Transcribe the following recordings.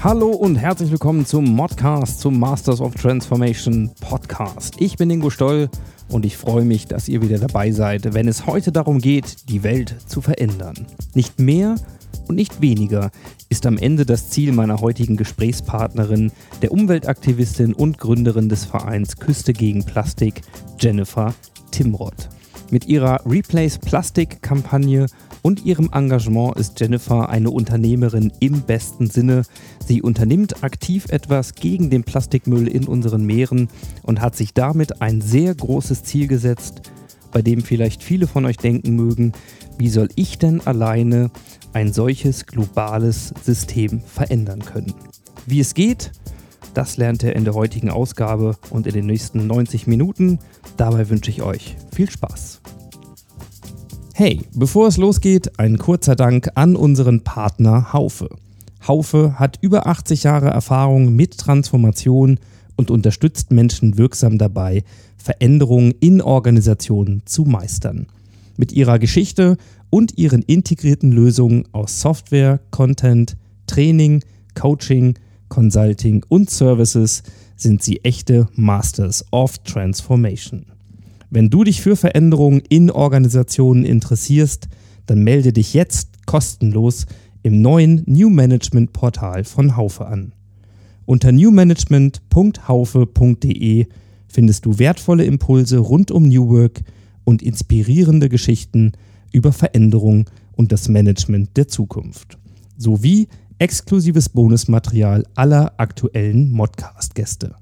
Hallo und herzlich willkommen zum Modcast, zum Masters of Transformation Podcast. Ich bin Ingo Stoll und ich freue mich, dass ihr wieder dabei seid, wenn es heute darum geht, die Welt zu verändern. Nicht mehr und nicht weniger ist am Ende das Ziel meiner heutigen Gesprächspartnerin, der Umweltaktivistin und Gründerin des Vereins Küste gegen Plastik, Jennifer Timrod. Mit ihrer Replace Plastic Kampagne und ihrem Engagement ist Jennifer eine Unternehmerin im besten Sinne. Sie unternimmt aktiv etwas gegen den Plastikmüll in unseren Meeren und hat sich damit ein sehr großes Ziel gesetzt, bei dem vielleicht viele von euch denken mögen, wie soll ich denn alleine ein solches globales System verändern können? Wie es geht, das lernt ihr in der heutigen Ausgabe und in den nächsten 90 Minuten. Dabei wünsche ich euch viel Spaß. Hey, bevor es losgeht, ein kurzer Dank an unseren Partner Haufe. Haufe hat über 80 Jahre Erfahrung mit Transformation und unterstützt Menschen wirksam dabei, Veränderungen in Organisationen zu meistern. Mit ihrer Geschichte und ihren integrierten Lösungen aus Software, Content, Training, Coaching, Consulting und Services sind sie echte Masters of Transformation. Wenn du dich für Veränderungen in Organisationen interessierst, dann melde dich jetzt kostenlos im neuen New Management Portal von Haufe an. Unter newmanagement.haufe.de findest du wertvolle Impulse rund um New Work und inspirierende Geschichten über Veränderung und das Management der Zukunft. Sowie exklusives Bonusmaterial aller aktuellen Modcast-Gäste.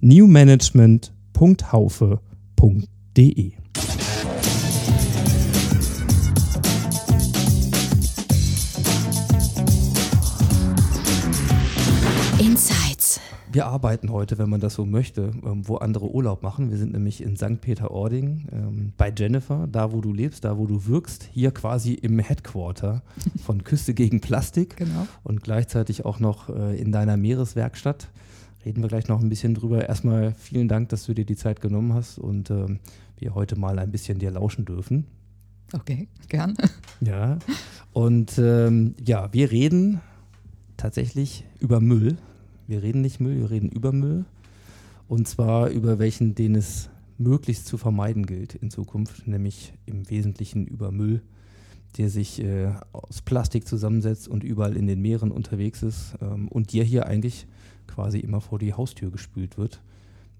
newmanagement.haufe.de Insights. Wir arbeiten heute, wenn man das so möchte, ähm, wo andere Urlaub machen. Wir sind nämlich in St. Peter-Ording ähm, bei Jennifer, da wo du lebst, da wo du wirkst, hier quasi im Headquarter von Küste gegen Plastik Genau. und gleichzeitig auch noch äh, in deiner Meereswerkstatt. Reden wir gleich noch ein bisschen drüber. Erstmal vielen Dank, dass du dir die Zeit genommen hast und ähm, wir heute mal ein bisschen dir lauschen dürfen. Okay, gern. Ja, und ähm, ja, wir reden tatsächlich über Müll. Wir reden nicht Müll, wir reden über Müll. Und zwar über welchen, den es möglichst zu vermeiden gilt in Zukunft, nämlich im Wesentlichen über Müll, der sich äh, aus Plastik zusammensetzt und überall in den Meeren unterwegs ist ähm, und dir hier eigentlich quasi immer vor die Haustür gespült wird,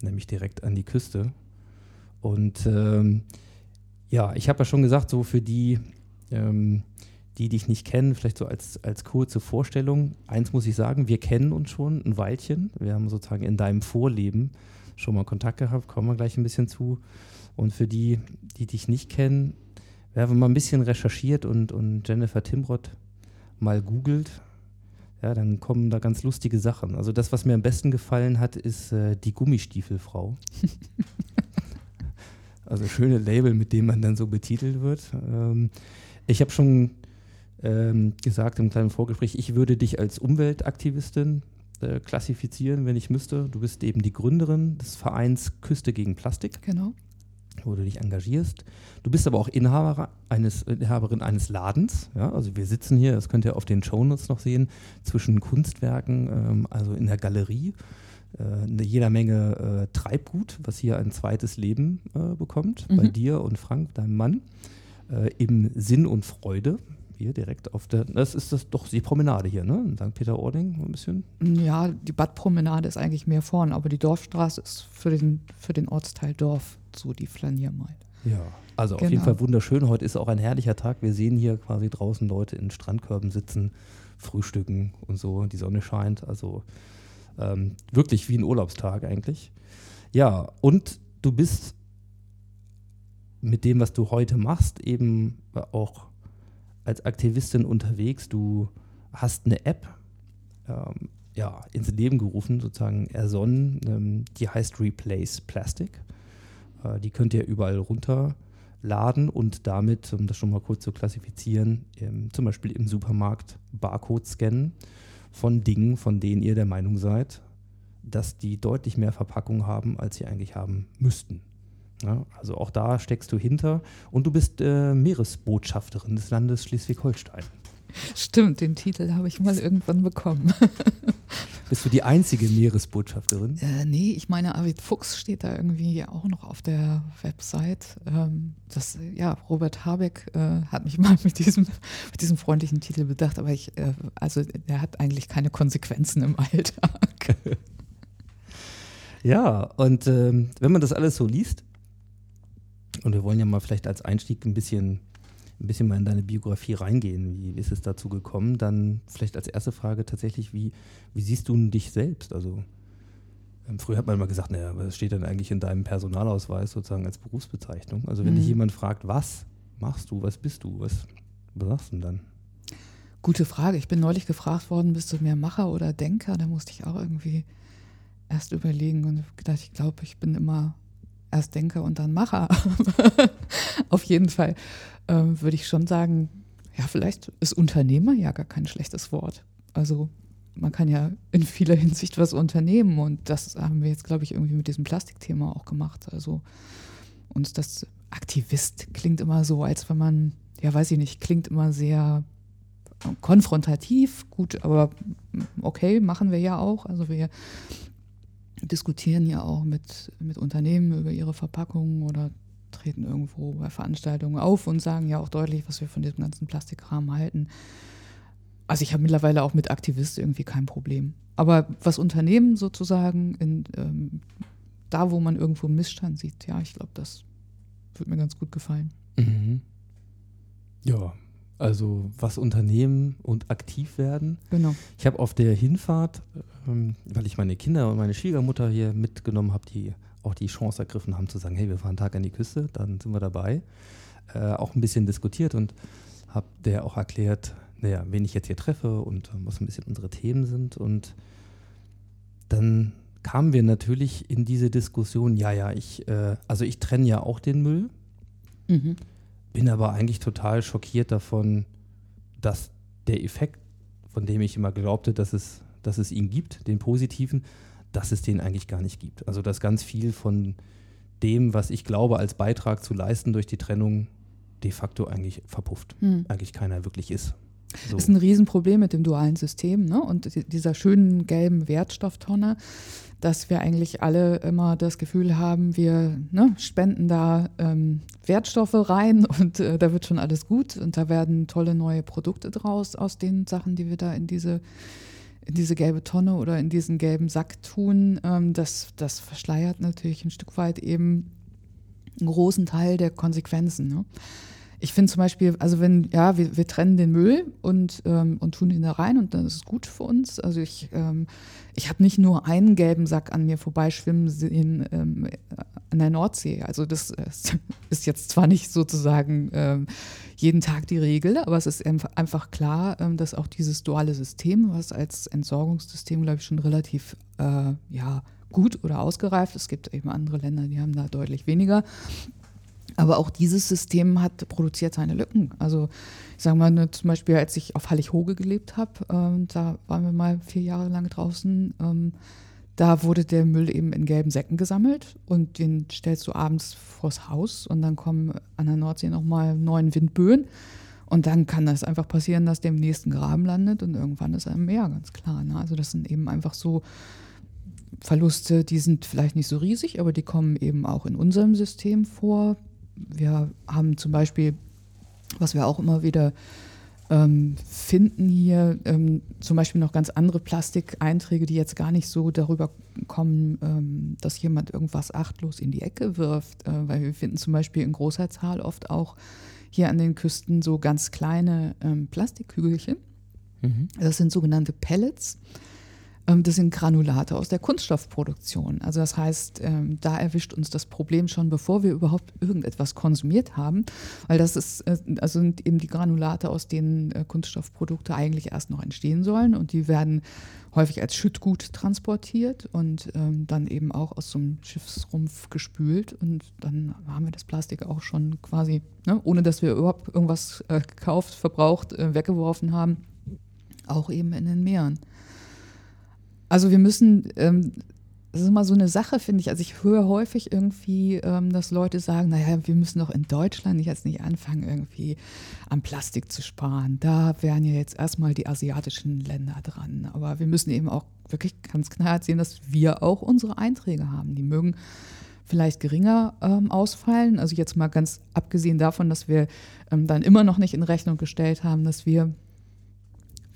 nämlich direkt an die Küste. Und ähm, ja, ich habe ja schon gesagt, so für die, ähm, die dich nicht kennen, vielleicht so als, als kurze Vorstellung. Eins muss ich sagen, wir kennen uns schon ein Weilchen. Wir haben sozusagen in deinem Vorleben schon mal Kontakt gehabt, kommen wir gleich ein bisschen zu. Und für die, die dich nicht kennen, wir haben mal ein bisschen recherchiert und, und Jennifer Timrod mal googelt. Ja, dann kommen da ganz lustige Sachen. Also das, was mir am besten gefallen hat, ist äh, die Gummistiefelfrau. also schöne Label, mit dem man dann so betitelt wird. Ähm, ich habe schon ähm, gesagt im kleinen Vorgespräch, ich würde dich als Umweltaktivistin äh, klassifizieren, wenn ich müsste. Du bist eben die Gründerin des Vereins Küste gegen Plastik, Genau. Wo du dich engagierst. Du bist aber auch Inhaber eines, Inhaberin eines Ladens. Ja? Also wir sitzen hier, das könnt ihr auf den Shownotes noch sehen, zwischen Kunstwerken, ähm, also in der Galerie. Äh, eine jeder Menge äh, Treibgut, was hier ein zweites Leben äh, bekommt, bei Mhm. dir und Frank, deinem Mann, äh, im Sinn und Freude. Hier direkt auf der, das ist das doch die Promenade hier, ne? In St. Peter-Ording, ein bisschen. Ja, die Badpromenade ist eigentlich mehr vorn, aber die Dorfstraße ist für den, für den Ortsteil Dorf so die Flaniermeile. Ja. Also auf jeden Genau. Fall wunderschön. Heute ist auch ein herrlicher Tag. Wir sehen hier quasi draußen Leute in Strandkörben sitzen, frühstücken und so. Die Sonne scheint. Also ähm, wirklich wie ein Urlaubstag eigentlich. Ja, und du bist mit dem, was du heute machst, eben auch als Aktivistin unterwegs. Du hast eine App. Ähm, ja, ins Leben gerufen, sozusagen ersonnen. Ähm, die heißt Replace Plastic. Äh, die könnt ihr überall runterladen und damit, um das schon mal kurz zu klassifizieren, ähm, zum Beispiel im Supermarkt Barcode scannen von Dingen, von denen ihr der Meinung seid, dass die deutlich mehr Verpackung haben, als sie eigentlich haben müssten. Ja, also auch da steckst du hinter und du bist äh, Meeresbotschafterin des Landes Schleswig-Holstein. Stimmt, den Titel habe ich mal irgendwann bekommen. Bist du die einzige Meeresbotschafterin? Äh, nee, ich meine, Arvid Fuchs steht da irgendwie auch noch auf der Website. Ähm, das, ja, Robert Habeck äh, hat mich mal mit diesem, mit diesem freundlichen Titel bedacht, aber ich, äh, also der hat eigentlich keine Konsequenzen im Alltag. ja, und ähm, wenn man das alles so liest, und wir wollen ja mal vielleicht als Einstieg ein bisschen ein bisschen mal in deine Biografie reingehen. Wie ist es dazu gekommen? Dann vielleicht als erste Frage tatsächlich, wie, wie siehst du dich selbst? Also ähm, früher hat man immer gesagt, naja, was steht denn eigentlich in deinem Personalausweis sozusagen als Berufsbezeichnung? Also wenn mhm. dich jemand fragt, was machst du, was bist du, was, was sagst du denn dann? Gute Frage. Ich bin neulich gefragt worden, bist du mehr Macher oder Denker? Da musste ich auch irgendwie erst überlegen und gedacht, ich glaube, ich bin immer erst Denker und dann Macher. Auf jeden Fall ähm, würde ich schon sagen, ja, vielleicht ist Unternehmer ja gar kein schlechtes Wort. Also man kann ja in vieler Hinsicht was unternehmen und das haben wir jetzt, glaube ich, irgendwie mit diesem Plastikthema auch gemacht. Also uns das Aktivist klingt immer so, als wenn man, ja, weiß ich nicht, klingt immer sehr konfrontativ, gut, aber okay, machen wir ja auch. Also wir diskutieren ja auch mit, mit Unternehmen über ihre Verpackungen oder treten irgendwo bei Veranstaltungen auf und sagen ja auch deutlich, was wir von diesem ganzen Plastikkram halten. Also ich habe mittlerweile auch mit Aktivisten irgendwie kein Problem. Aber was Unternehmen sozusagen, in, ähm, da wo man irgendwo einen Missstand sieht, ja, ich glaube, das würde mir ganz gut gefallen. Mhm. Ja, also was Unternehmen und aktiv werden. Genau. Ich habe auf der Hinfahrt, ähm, weil ich meine Kinder und meine Schwiegermutter hier mitgenommen habe, die auch die Chance ergriffen haben zu sagen, hey, wir fahren einen Tag an die Küste, dann sind wir dabei, äh, auch ein bisschen diskutiert und habe der auch erklärt, naja, wen ich jetzt hier treffe und äh, was ein bisschen unsere Themen sind. Und dann kamen wir natürlich in diese Diskussion, ja, ja, ich, äh, also ich trenne ja auch den Müll. Mhm bin aber eigentlich total schockiert davon, dass der Effekt, von dem ich immer glaubte, dass es, dass es ihn gibt, den positiven, dass es den eigentlich gar nicht gibt. Also dass ganz viel von dem, was ich glaube, als Beitrag zu leisten durch die Trennung, de facto eigentlich verpufft. Hm. Eigentlich keiner wirklich ist. So. Ist ein Riesenproblem mit dem dualen System ne? und dieser schönen gelben Wertstofftonne dass wir eigentlich alle immer das Gefühl haben, wir ne, spenden da ähm, Wertstoffe rein und äh, da wird schon alles gut und da werden tolle neue Produkte draus aus den Sachen, die wir da in diese, in diese gelbe Tonne oder in diesen gelben Sack tun. Ähm, das, das verschleiert natürlich ein Stück weit eben einen großen Teil der Konsequenzen. Ne? Ich finde zum Beispiel, also wenn, ja, wir, wir trennen den Müll und, ähm, und tun ihn da rein und dann ist es gut für uns. Also ich, ähm, ich habe nicht nur einen gelben Sack an mir vorbeischwimmen sehen ähm, an der Nordsee. Also das ist jetzt zwar nicht sozusagen ähm, jeden Tag die Regel, aber es ist einfach klar, ähm, dass auch dieses duale System, was als Entsorgungssystem, glaube ich, schon relativ äh, ja, gut oder ausgereift. Es gibt eben andere Länder, die haben da deutlich weniger. Aber auch dieses System hat produziert seine Lücken. Also ich sage mal ne, zum Beispiel, als ich auf Hallig-Hoge gelebt habe, ähm, da waren wir mal vier Jahre lang draußen, ähm, da wurde der Müll eben in gelben Säcken gesammelt und den stellst du abends vors Haus und dann kommen an der Nordsee nochmal neun Windböen. Und dann kann das einfach passieren, dass der im nächsten Graben landet und irgendwann ist er im Meer, ganz klar. Ne? Also das sind eben einfach so Verluste, die sind vielleicht nicht so riesig, aber die kommen eben auch in unserem System vor wir haben zum Beispiel, was wir auch immer wieder ähm, finden hier, ähm, zum Beispiel noch ganz andere Plastikeinträge, die jetzt gar nicht so darüber kommen, ähm, dass jemand irgendwas achtlos in die Ecke wirft, äh, weil wir finden zum Beispiel in großer Zahl oft auch hier an den Küsten so ganz kleine ähm, Plastikkügelchen. Mhm. Das sind sogenannte Pellets. Ähm, das sind Granulate aus der Kunststoffproduktion. Also das heißt, ähm, da erwischt uns das Problem schon, bevor wir überhaupt irgendetwas konsumiert haben, weil das ist, also sind eben die Granulate, aus denen äh, Kunststoffprodukte eigentlich erst noch entstehen sollen und die werden häufig als Schüttgut transportiert und ähm, dann eben auch aus so einem Schiffsrumpf gespült und dann haben wir das Plastik auch schon quasi, ne, ohne dass wir überhaupt irgendwas äh, gekauft, verbraucht, weggeworfen haben, auch eben in den Meeren. Also wir müssen, ähm, das ist immer so eine Sache, finde ich. Also ich höre häufig irgendwie, ähm, dass Leute sagen, naja, wir müssen doch in Deutschland jetzt nicht anfangen, irgendwie am Plastik zu sparen. Da wären ja jetzt erstmal die asiatischen Länder dran. Aber wir müssen eben auch wirklich ganz klar sehen, dass wir auch unsere Einträge haben. Die mögen vielleicht geringer ähm, ausfallen. Also jetzt mal ganz abgesehen davon, dass wir ähm, dann immer noch nicht in Rechnung gestellt haben, dass wir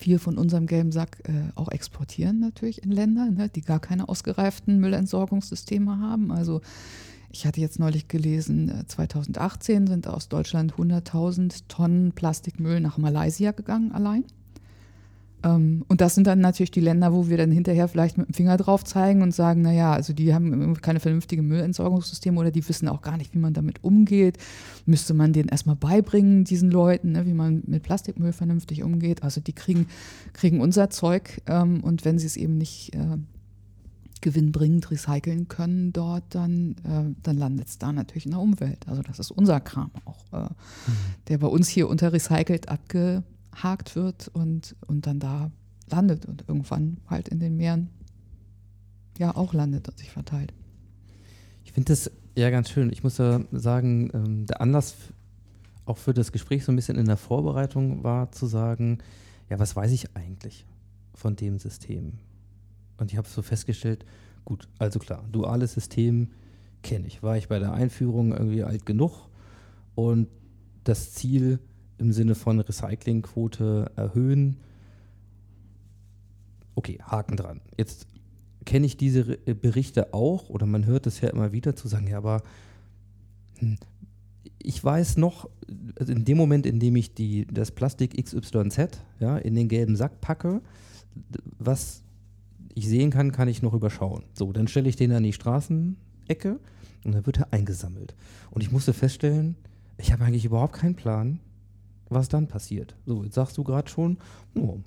viel von unserem gelben Sack äh, auch exportieren natürlich in Länder, ne, die gar keine ausgereiften Müllentsorgungssysteme haben. Also ich hatte jetzt neulich gelesen, 2018 äh, sind aus Deutschland 100.000 Tonnen Plastikmüll nach Malaysia gegangen allein. Ähm, und das sind dann natürlich die Länder, wo wir dann hinterher vielleicht mit dem Finger drauf zeigen und sagen, naja, also die haben keine vernünftigen Müllentsorgungssysteme oder die wissen auch gar nicht, wie man damit umgeht. Müsste man denen erstmal beibringen, diesen Leuten, ne, wie man mit Plastikmüll vernünftig umgeht. Also die kriegen, kriegen unser Zeug ähm, und wenn sie es eben nicht äh, gewinnbringend recyceln können dort, dann, äh, dann landet es da natürlich in der Umwelt. Also das ist unser Kram auch, äh, mhm. der bei uns hier unter recycelt abge abgehakt wird und, und dann da landet und irgendwann halt in den Meeren ja auch landet und sich verteilt. Ich finde das ja ganz schön. Ich muss ja sagen, ähm, der Anlass auch für das Gespräch so ein bisschen in der Vorbereitung war zu sagen, ja, was weiß ich eigentlich von dem System? Und ich habe so festgestellt, gut, also klar, duales System kenne ich. War ich bei der Einführung irgendwie alt genug und das Ziel im Sinne von Recyclingquote erhöhen. Okay, Haken dran. Jetzt kenne ich diese äh, Berichte auch oder man hört es ja immer wieder zu sagen, ja, aber hm, ich weiß noch, also in dem Moment, in dem ich die, das Plastik XYZ ja, in den gelben Sack packe, was ich sehen kann, kann ich noch überschauen. So, dann stelle ich den an die Straßenecke und dann wird er eingesammelt. Und ich musste feststellen, ich habe eigentlich überhaupt keinen Plan, was dann passiert. So, jetzt sagst du gerade schon, oh,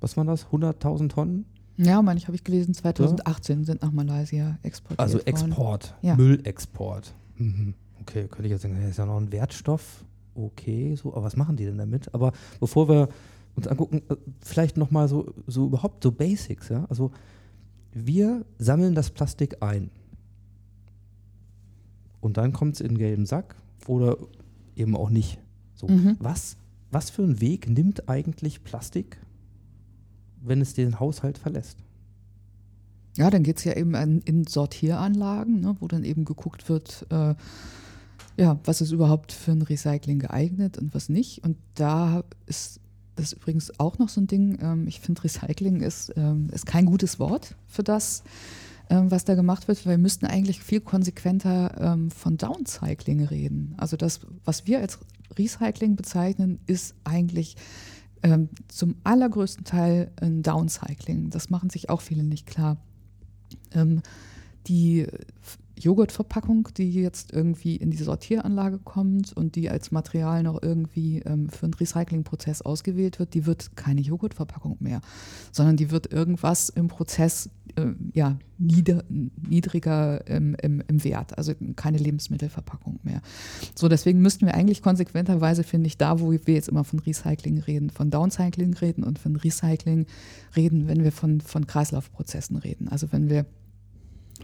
was waren das, 100.000 Tonnen? Ja, meine ich, habe ich gelesen, 2018 ja? sind nach Malaysia exportiert Also Export, ja. Müllexport. Mhm. Okay, könnte ich jetzt sagen, das ist ja noch ein Wertstoff. Okay, so, aber was machen die denn damit? Aber bevor wir uns angucken, äh, vielleicht nochmal so, so überhaupt so Basics, ja. Also wir sammeln das Plastik ein. Und dann kommt es in einen gelben Sack oder eben auch nicht. So, mhm. was, was für einen Weg nimmt eigentlich Plastik, wenn es den Haushalt verlässt? Ja, dann geht es ja eben an, in Sortieranlagen, ne, wo dann eben geguckt wird, äh, ja, was ist überhaupt für ein Recycling geeignet und was nicht. Und da ist das ist übrigens auch noch so ein Ding. Ähm, ich finde, Recycling ist, ähm, ist kein gutes Wort für das, ähm, was da gemacht wird, weil wir müssten eigentlich viel konsequenter von Downcycling reden. Also das, was wir als Recycling bezeichnen, ist eigentlich ähm, zum allergrößten Teil ein Downcycling. Das machen sich auch viele nicht klar. Ähm, die Joghurtverpackung, die jetzt irgendwie in die Sortieranlage kommt und die als Material noch irgendwie ähm, für einen Recyclingprozess ausgewählt wird, die wird keine Joghurtverpackung mehr, sondern die wird irgendwas im Prozess äh, ja, nieder, niedriger im, im, im, Wert, also keine Lebensmittelverpackung mehr. So, deswegen müssten wir eigentlich konsequenterweise, finde ich, da, wo wir jetzt immer von Recycling reden, von Downcycling reden und von Recycling reden, wenn wir von, von Kreislaufprozessen reden. Also wenn wir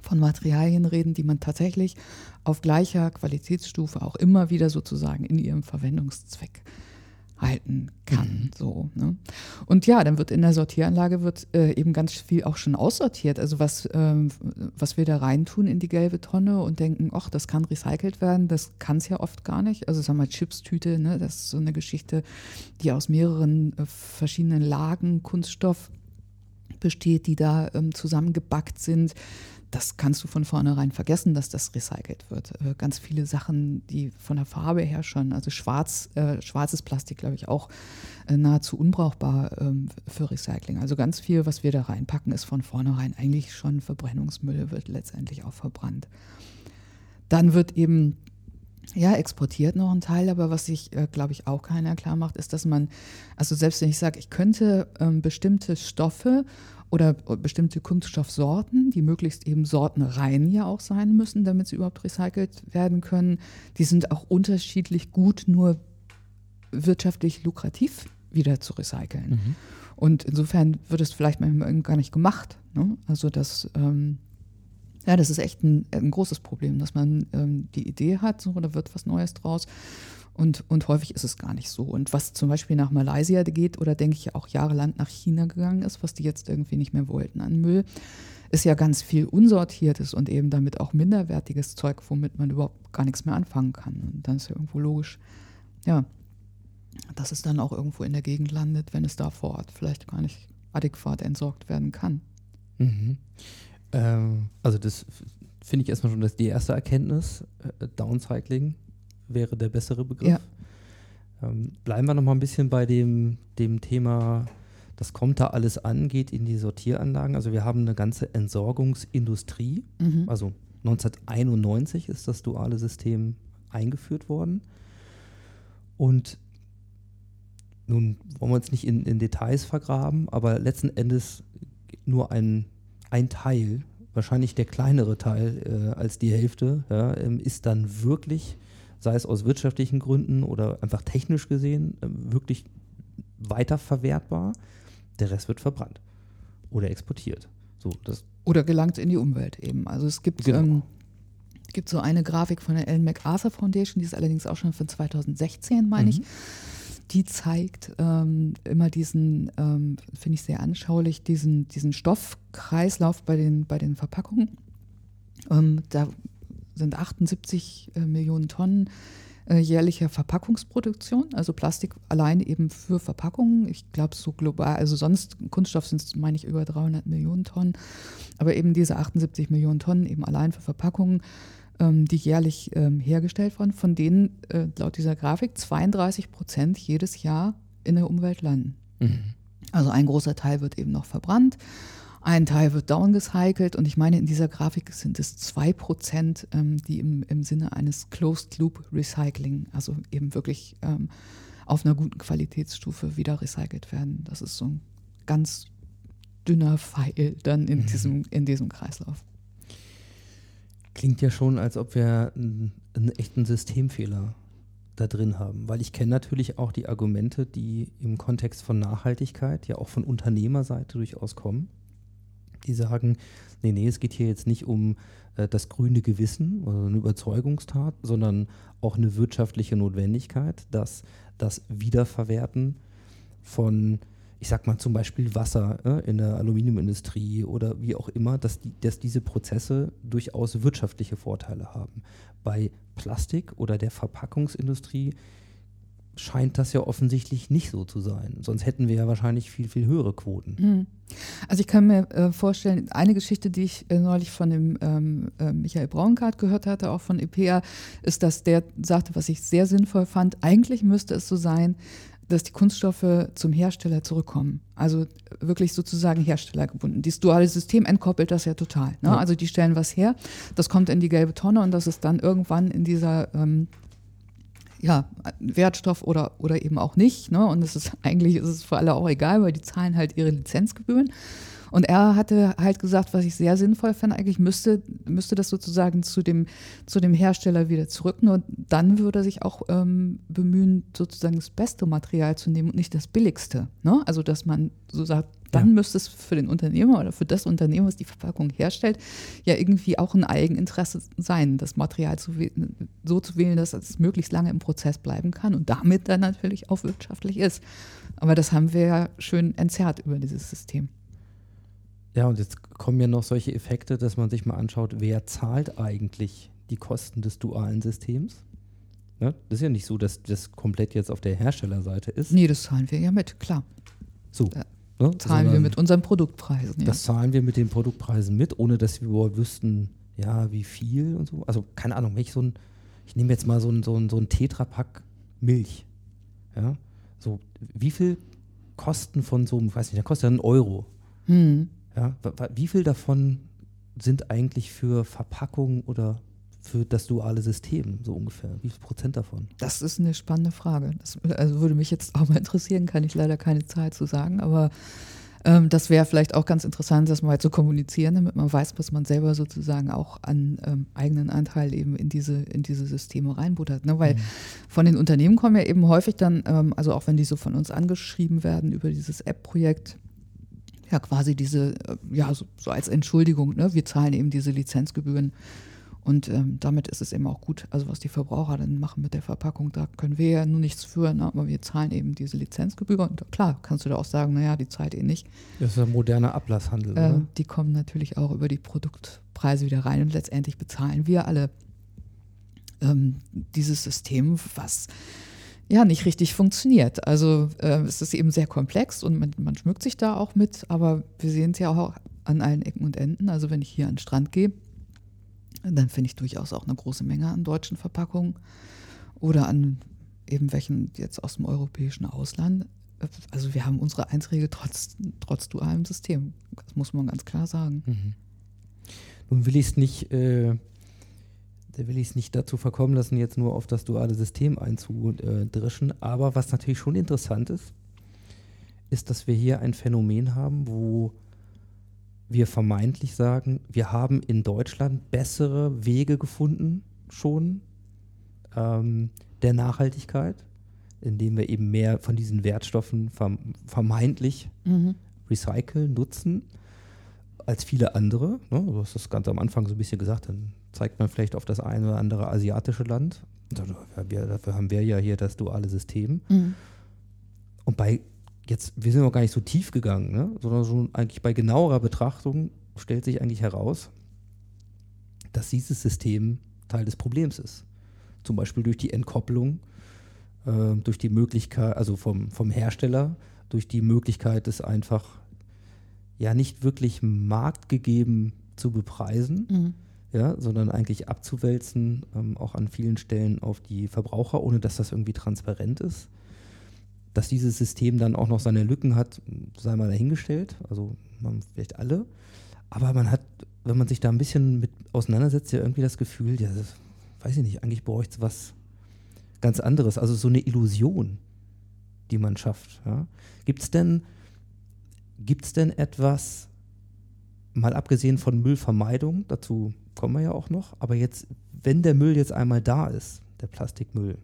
von Materialien reden, die man tatsächlich auf gleicher Qualitätsstufe auch immer wieder sozusagen in ihrem Verwendungszweck halten kann. Mhm. So, ne? Und ja, dann wird in der Sortieranlage wird äh, eben ganz viel auch schon aussortiert. Also was, ähm, was wir da reintun in die gelbe Tonne und denken, ach, das kann recycelt werden, das kann es ja oft gar nicht. Also sagen wir mal Chipstüte, ne? das ist so eine Geschichte, die aus mehreren äh, verschiedenen Lagen Kunststoff besteht, die da ähm, zusammengebackt sind das kannst du von vornherein vergessen, dass das recycelt wird. Äh, ganz viele Sachen, die von der Farbe her schon, also schwarz, äh, schwarzes Plastik, glaube ich, auch äh, nahezu unbrauchbar ähm, für Recycling. Also ganz viel, was wir da reinpacken, ist von vornherein eigentlich schon Verbrennungsmüll, wird letztendlich auch verbrannt. Dann wird eben ja, exportiert noch ein Teil, aber was sich, äh, glaube ich, auch keiner klar macht, ist, dass man, also selbst wenn ich sage, ich könnte ähm, bestimmte Stoffe oder bestimmte Kunststoffsorten, die möglichst eben sortenrein ja auch sein müssen, damit sie überhaupt recycelt werden können, die sind auch unterschiedlich gut, nur wirtschaftlich lukrativ wieder zu recyceln. Mhm. Und insofern wird es vielleicht manchmal gar nicht gemacht. Ne? Also das ähm, ja, das ist echt ein, ein großes Problem, dass man ähm, die Idee hat, so, da wird was Neues draus. Und, und häufig ist es gar nicht so. Und was zum Beispiel nach Malaysia geht oder denke ich auch jahrelang nach China gegangen ist, was die jetzt irgendwie nicht mehr wollten an Müll, ist ja ganz viel unsortiertes und eben damit auch minderwertiges Zeug, womit man überhaupt gar nichts mehr anfangen kann. Und dann ist ja irgendwo logisch, ja, dass es dann auch irgendwo in der Gegend landet, wenn es da vor Ort vielleicht gar nicht adäquat entsorgt werden kann. Mhm. Ähm, also das finde ich erstmal schon, dass die erste Erkenntnis, äh, Downcycling wäre der bessere Begriff. Ja. Ähm, bleiben wir noch mal ein bisschen bei dem, dem Thema, das kommt da alles an, geht in die Sortieranlagen. Also wir haben eine ganze Entsorgungsindustrie. Mhm. Also 1991 ist das duale System eingeführt worden. Und nun wollen wir uns nicht in, in Details vergraben, aber letzten Endes nur ein ein Teil, wahrscheinlich der kleinere Teil äh, als die Hälfte, ja, ähm, ist dann wirklich, sei es aus wirtschaftlichen Gründen oder einfach technisch gesehen, äh, wirklich weiterverwertbar. Der Rest wird verbrannt oder exportiert. So, das oder gelangt in die Umwelt eben. Also es gibt, genau. ähm, gibt so eine Grafik von der Ellen MacArthur Foundation, die ist allerdings auch schon von 2016, meine mhm. ich die zeigt ähm, immer diesen, ähm, finde ich sehr anschaulich, diesen, diesen Stoffkreislauf bei den, bei den Verpackungen. Ähm, da sind 78 äh, Millionen Tonnen äh, jährlicher Verpackungsproduktion, also Plastik allein eben für Verpackungen. Ich glaube, so global, also sonst Kunststoff sind es, meine ich, über 300 Millionen Tonnen, aber eben diese 78 Millionen Tonnen eben allein für Verpackungen ähm, die jährlich ähm, hergestellt wurden, von denen äh, laut dieser Grafik 32 Prozent jedes Jahr in der Umwelt landen. Mhm. Also ein großer Teil wird eben noch verbrannt, ein Teil wird downgecycelt und ich meine, in dieser Grafik sind es zwei Prozent, ähm, die im, im Sinne eines Closed Loop Recycling, also eben wirklich ähm, auf einer guten Qualitätsstufe wieder recycelt werden. Das ist so ein ganz dünner Pfeil dann in, mhm. diesem, in diesem Kreislauf. Klingt ja schon, als ob wir einen, einen echten Systemfehler da drin haben. Weil ich kenne natürlich auch die Argumente, die im Kontext von Nachhaltigkeit ja auch von Unternehmerseite durchaus kommen. Die sagen, nee, nee, es geht hier jetzt nicht um äh, das grüne Gewissen oder eine Überzeugungstat, sondern auch eine wirtschaftliche Notwendigkeit, dass das Wiederverwerten von ich sag mal zum Beispiel Wasser äh, in der Aluminiumindustrie oder wie auch immer, dass, die, dass diese Prozesse durchaus wirtschaftliche Vorteile haben. Bei Plastik oder der Verpackungsindustrie scheint das ja offensichtlich nicht so zu sein. Sonst hätten wir ja wahrscheinlich viel, viel höhere Quoten. Mhm. Also ich kann mir äh, vorstellen, eine Geschichte, die ich äh, neulich von dem ähm, äh, Michael Braunkart gehört hatte, auch von EPA, ist, dass der sagte, was ich sehr sinnvoll fand, eigentlich müsste es so sein, dass die Kunststoffe zum Hersteller zurückkommen. Also wirklich sozusagen herstellergebunden. Dieses duale System entkoppelt das ja total. Ne? Ja. Also die stellen was her, das kommt in die gelbe Tonne und das ist dann irgendwann in dieser ähm, ja, Wertstoff oder, oder eben auch nicht. Ne? Und es ist eigentlich ist es für alle auch egal, weil die zahlen halt ihre Lizenzgebühren. Und er hatte halt gesagt, was ich sehr sinnvoll fände, eigentlich müsste, müsste das sozusagen zu dem, zu dem Hersteller wieder zurück. Nur dann würde er sich auch ähm, bemühen, sozusagen das beste Material zu nehmen und nicht das billigste. Ne? Also, dass man so sagt, dann ja. müsste es für den Unternehmer oder für das Unternehmen, was die Verpackung herstellt, ja irgendwie auch ein Eigeninteresse sein, das Material zu so zu wählen, dass es möglichst lange im Prozess bleiben kann und damit dann natürlich auch wirtschaftlich ist. Aber das haben wir ja schön entzerrt über dieses System. Ja, und jetzt kommen ja noch solche Effekte, dass man sich mal anschaut, wer zahlt eigentlich die Kosten des dualen Systems? Ne? Das ist ja nicht so, dass das komplett jetzt auf der Herstellerseite ist. Nee, das zahlen wir ja mit, klar. So. Ne? Zahlen wir Sondern mit unseren Produktpreisen. Ja. Das zahlen wir mit den Produktpreisen mit, ohne dass wir überhaupt wüssten, ja, wie viel und so. Also keine Ahnung, wenn ich so ein, ich nehme jetzt mal so ein, so ein, so ein Tetrapack Milch. Ja, so wie viel Kosten von so einem, weiß nicht, der kostet ja einen Euro. Hm. Ja, wie viel davon sind eigentlich für Verpackung oder für das duale System so ungefähr? Wie viel Prozent davon? Das ist eine spannende Frage. Das also würde mich jetzt auch mal interessieren, kann ich leider keine Zahl zu sagen, aber ähm, das wäre vielleicht auch ganz interessant, das mal zu kommunizieren, damit man weiß, was man selber sozusagen auch an ähm, eigenen Anteil eben in diese, in diese Systeme reinbuttert. Ne? Weil von den Unternehmen kommen ja eben häufig dann, ähm, also auch wenn die so von uns angeschrieben werden über dieses App-Projekt, ja quasi diese, äh, ja, so, so als Entschuldigung, ne? wir zahlen eben diese Lizenzgebühren. Und ähm, damit ist es eben auch gut, also was die Verbraucher dann machen mit der Verpackung, da können wir ja nur nichts für, ne? aber wir zahlen eben diese Lizenzgebühr. Und klar, kannst du da auch sagen, naja, die zahlt ihr nicht. Das ist ein moderner Ablasshandel? Ähm, die kommen natürlich auch über die Produktpreise wieder rein und letztendlich bezahlen wir alle ähm, dieses System, was ja nicht richtig funktioniert. Also äh, es ist eben sehr komplex und man, man schmückt sich da auch mit, aber wir sehen es ja auch an allen Ecken und Enden. Also wenn ich hier an den Strand gehe, dann finde ich durchaus auch eine große Menge an deutschen Verpackungen oder an eben welchen jetzt aus dem europäischen Ausland. Also wir haben unsere Einträge trotz, trotz dualem System. Das muss man ganz klar sagen. Mhm. Nun will ich es nicht, äh, will ich es nicht dazu verkommen lassen, jetzt nur auf das duale System einzudrischen. Aber was natürlich schon interessant ist, ist, dass wir hier ein Phänomen haben, wo wir vermeintlich sagen, wir haben in Deutschland bessere Wege gefunden schon ähm, der Nachhaltigkeit, indem wir eben mehr von diesen Wertstoffen verm vermeintlich recyceln, nutzen, als viele andere. Ne? Du hast das ganz am Anfang so ein bisschen gesagt, dann zeigt man vielleicht auf das eine oder andere asiatische Land. Wir, dafür haben wir ja hier das duale System. Und bei jetzt, wir sind noch gar nicht so tief gegangen, ne? sondern schon eigentlich bei genauerer Betrachtung stellt sich eigentlich heraus, dass dieses System Teil des Problems ist. Zum Beispiel durch die Entkopplung, äh, durch die Möglichkeit, also vom, vom Hersteller, durch die Möglichkeit, es einfach ja nicht wirklich marktgegeben zu bepreisen, ja, sondern eigentlich abzuwälzen, ähm, auch an vielen Stellen auf die Verbraucher, ohne dass das irgendwie transparent ist. Dass dieses System dann auch noch seine Lücken hat, sei mal dahingestellt, also man, vielleicht alle. Aber man hat, wenn man sich da ein bisschen mit auseinandersetzt, ja irgendwie das Gefühl, ja, das, weiß ich nicht, eigentlich bräuchte es was ganz anderes. Also so eine Illusion, die man schafft. Ja. Gibt es denn, gibt's denn etwas, mal abgesehen von Müllvermeidung, dazu kommen wir ja auch noch, aber jetzt, wenn der Müll jetzt einmal da ist, der Plastikmüll,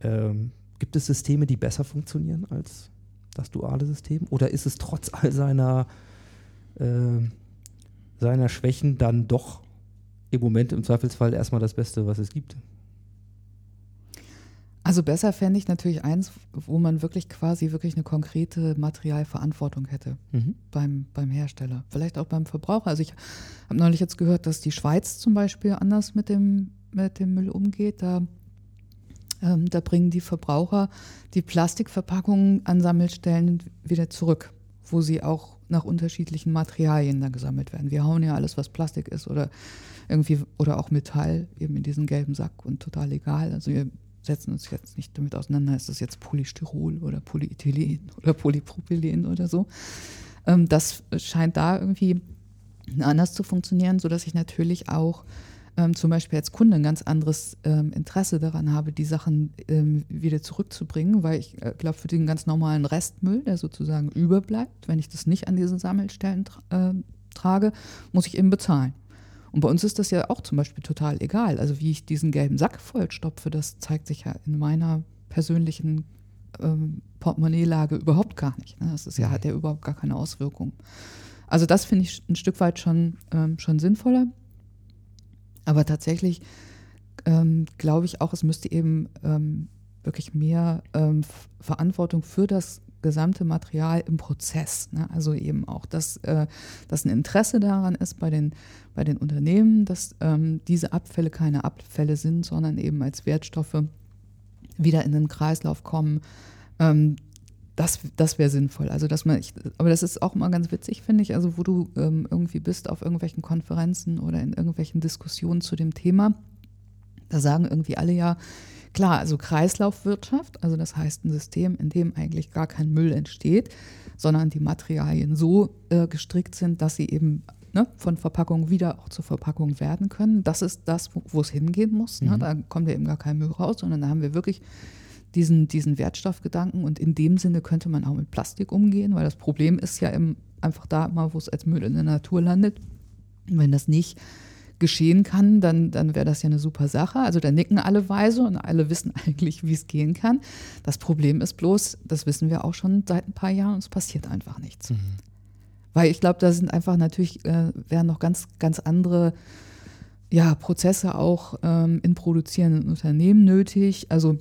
ähm, gibt es Systeme, die besser funktionieren als das duale System? Oder ist es trotz all seiner, äh, seiner Schwächen dann doch im Moment im Zweifelsfall erstmal das Beste, was es gibt? Also besser fände ich natürlich eins, wo man wirklich quasi wirklich eine konkrete Materialverantwortung hätte Mhm. beim, beim Hersteller. Vielleicht auch beim Verbraucher. Also ich habe neulich jetzt gehört, dass die Schweiz zum Beispiel anders mit dem, mit dem Müll umgeht. Da, ähm, da bringen die Verbraucher die Plastikverpackungen an Sammelstellen wieder zurück, wo sie auch nach unterschiedlichen Materialien da gesammelt werden. Wir hauen ja alles, was Plastik ist oder irgendwie oder auch Metall eben in diesen gelben Sack und total egal. Also wir setzen uns jetzt nicht damit auseinander, ist das jetzt Polystyrol oder Polyethylen oder Polypropylen oder so. Ähm, das scheint da irgendwie anders zu funktionieren, sodass ich natürlich auch ähm, zum Beispiel als Kunde ein ganz anderes ähm, Interesse daran habe, die Sachen ähm, wieder zurückzubringen, weil ich äh, glaube, für den ganz normalen Restmüll, der sozusagen überbleibt, wenn ich das nicht an diesen Sammelstellen tra äh, trage, muss ich eben bezahlen. Und bei uns ist das ja auch zum Beispiel total egal. Also wie ich diesen gelben Sack vollstopfe, das zeigt sich ja in meiner persönlichen ähm, Portemonnaie-Lage überhaupt gar nicht. Ne? Das ist ja, hat ja überhaupt gar keine Auswirkung. Also das finde ich ein Stück weit schon, ähm, schon sinnvoller. Aber tatsächlich ähm, glaube ich auch, es müsste eben ähm, wirklich mehr ähm, Verantwortung für das gesamte Material im Prozess. Ne? Also eben auch, dass, äh, dass ein Interesse daran ist bei den, bei den Unternehmen, dass ähm, diese Abfälle keine Abfälle sind, sondern eben als Wertstoffe wieder in den Kreislauf kommen. Das, das wäre sinnvoll. Also, dass man, ich, aber das ist auch mal ganz witzig, finde ich. Also, wo du ähm, irgendwie bist auf irgendwelchen Konferenzen oder in irgendwelchen Diskussionen zu dem Thema, da sagen irgendwie alle ja, klar, also Kreislaufwirtschaft, also das heißt ein System, in dem eigentlich gar kein Müll entsteht, sondern die Materialien so äh, gestrickt sind, dass sie eben ne, von Verpackung wieder auch zur Verpackung werden können. Das ist das, wo es hingehen muss. Ne? Da kommt ja eben gar kein Müll raus, sondern da haben wir wirklich diesen, diesen Wertstoffgedanken und in dem Sinne könnte man auch mit Plastik umgehen, weil das Problem ist ja im, einfach da immer, wo es als Müll in der Natur landet. Und wenn das nicht geschehen kann, dann, dann wäre das ja eine super Sache. Also da nicken alle weise und alle wissen eigentlich, wie es gehen kann. Das Problem ist bloß, das wissen wir auch schon seit ein paar Jahren, und es passiert einfach nichts. Weil ich glaube, da sind einfach natürlich, äh, wären noch ganz, ganz andere ja, Prozesse auch ähm, in produzierenden Unternehmen nötig. Also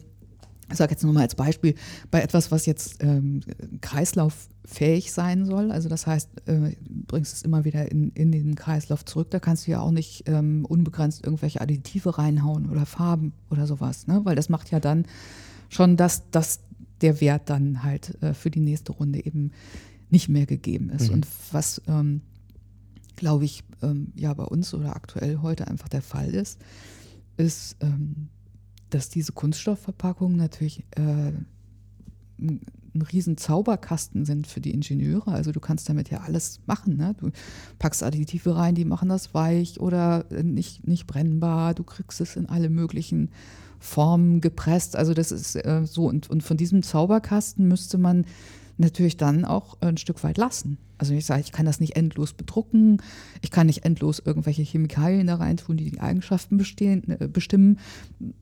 ich sage jetzt nur mal als Beispiel, bei etwas, was jetzt ähm, kreislauffähig sein soll, also das heißt, äh, bringst es immer wieder in, in den Kreislauf zurück, da kannst du ja auch nicht ähm, unbegrenzt irgendwelche Additive reinhauen oder Farben oder sowas, ne? weil das macht ja dann schon, dass, dass der Wert dann halt äh, für die nächste Runde eben nicht mehr gegeben ist. Mhm. Und was, ähm, glaube ich, ähm, ja bei uns oder aktuell heute einfach der Fall ist, ist, ähm, dass diese Kunststoffverpackungen natürlich äh, ein, riesen Zauberkasten sind für die Ingenieure. Also du kannst damit ja alles machen. Ne? Du packst Additive rein, die machen das weich oder äh, nicht, nicht brennbar. Du kriegst es in alle möglichen Formen gepresst. Also das ist äh, so. Und, und von diesem Zauberkasten müsste man natürlich dann auch ein Stück weit lassen. Also ich sage, ich kann das nicht endlos bedrucken, ich kann nicht endlos irgendwelche Chemikalien da reintun, die die Eigenschaften bestehen, äh, bestimmen,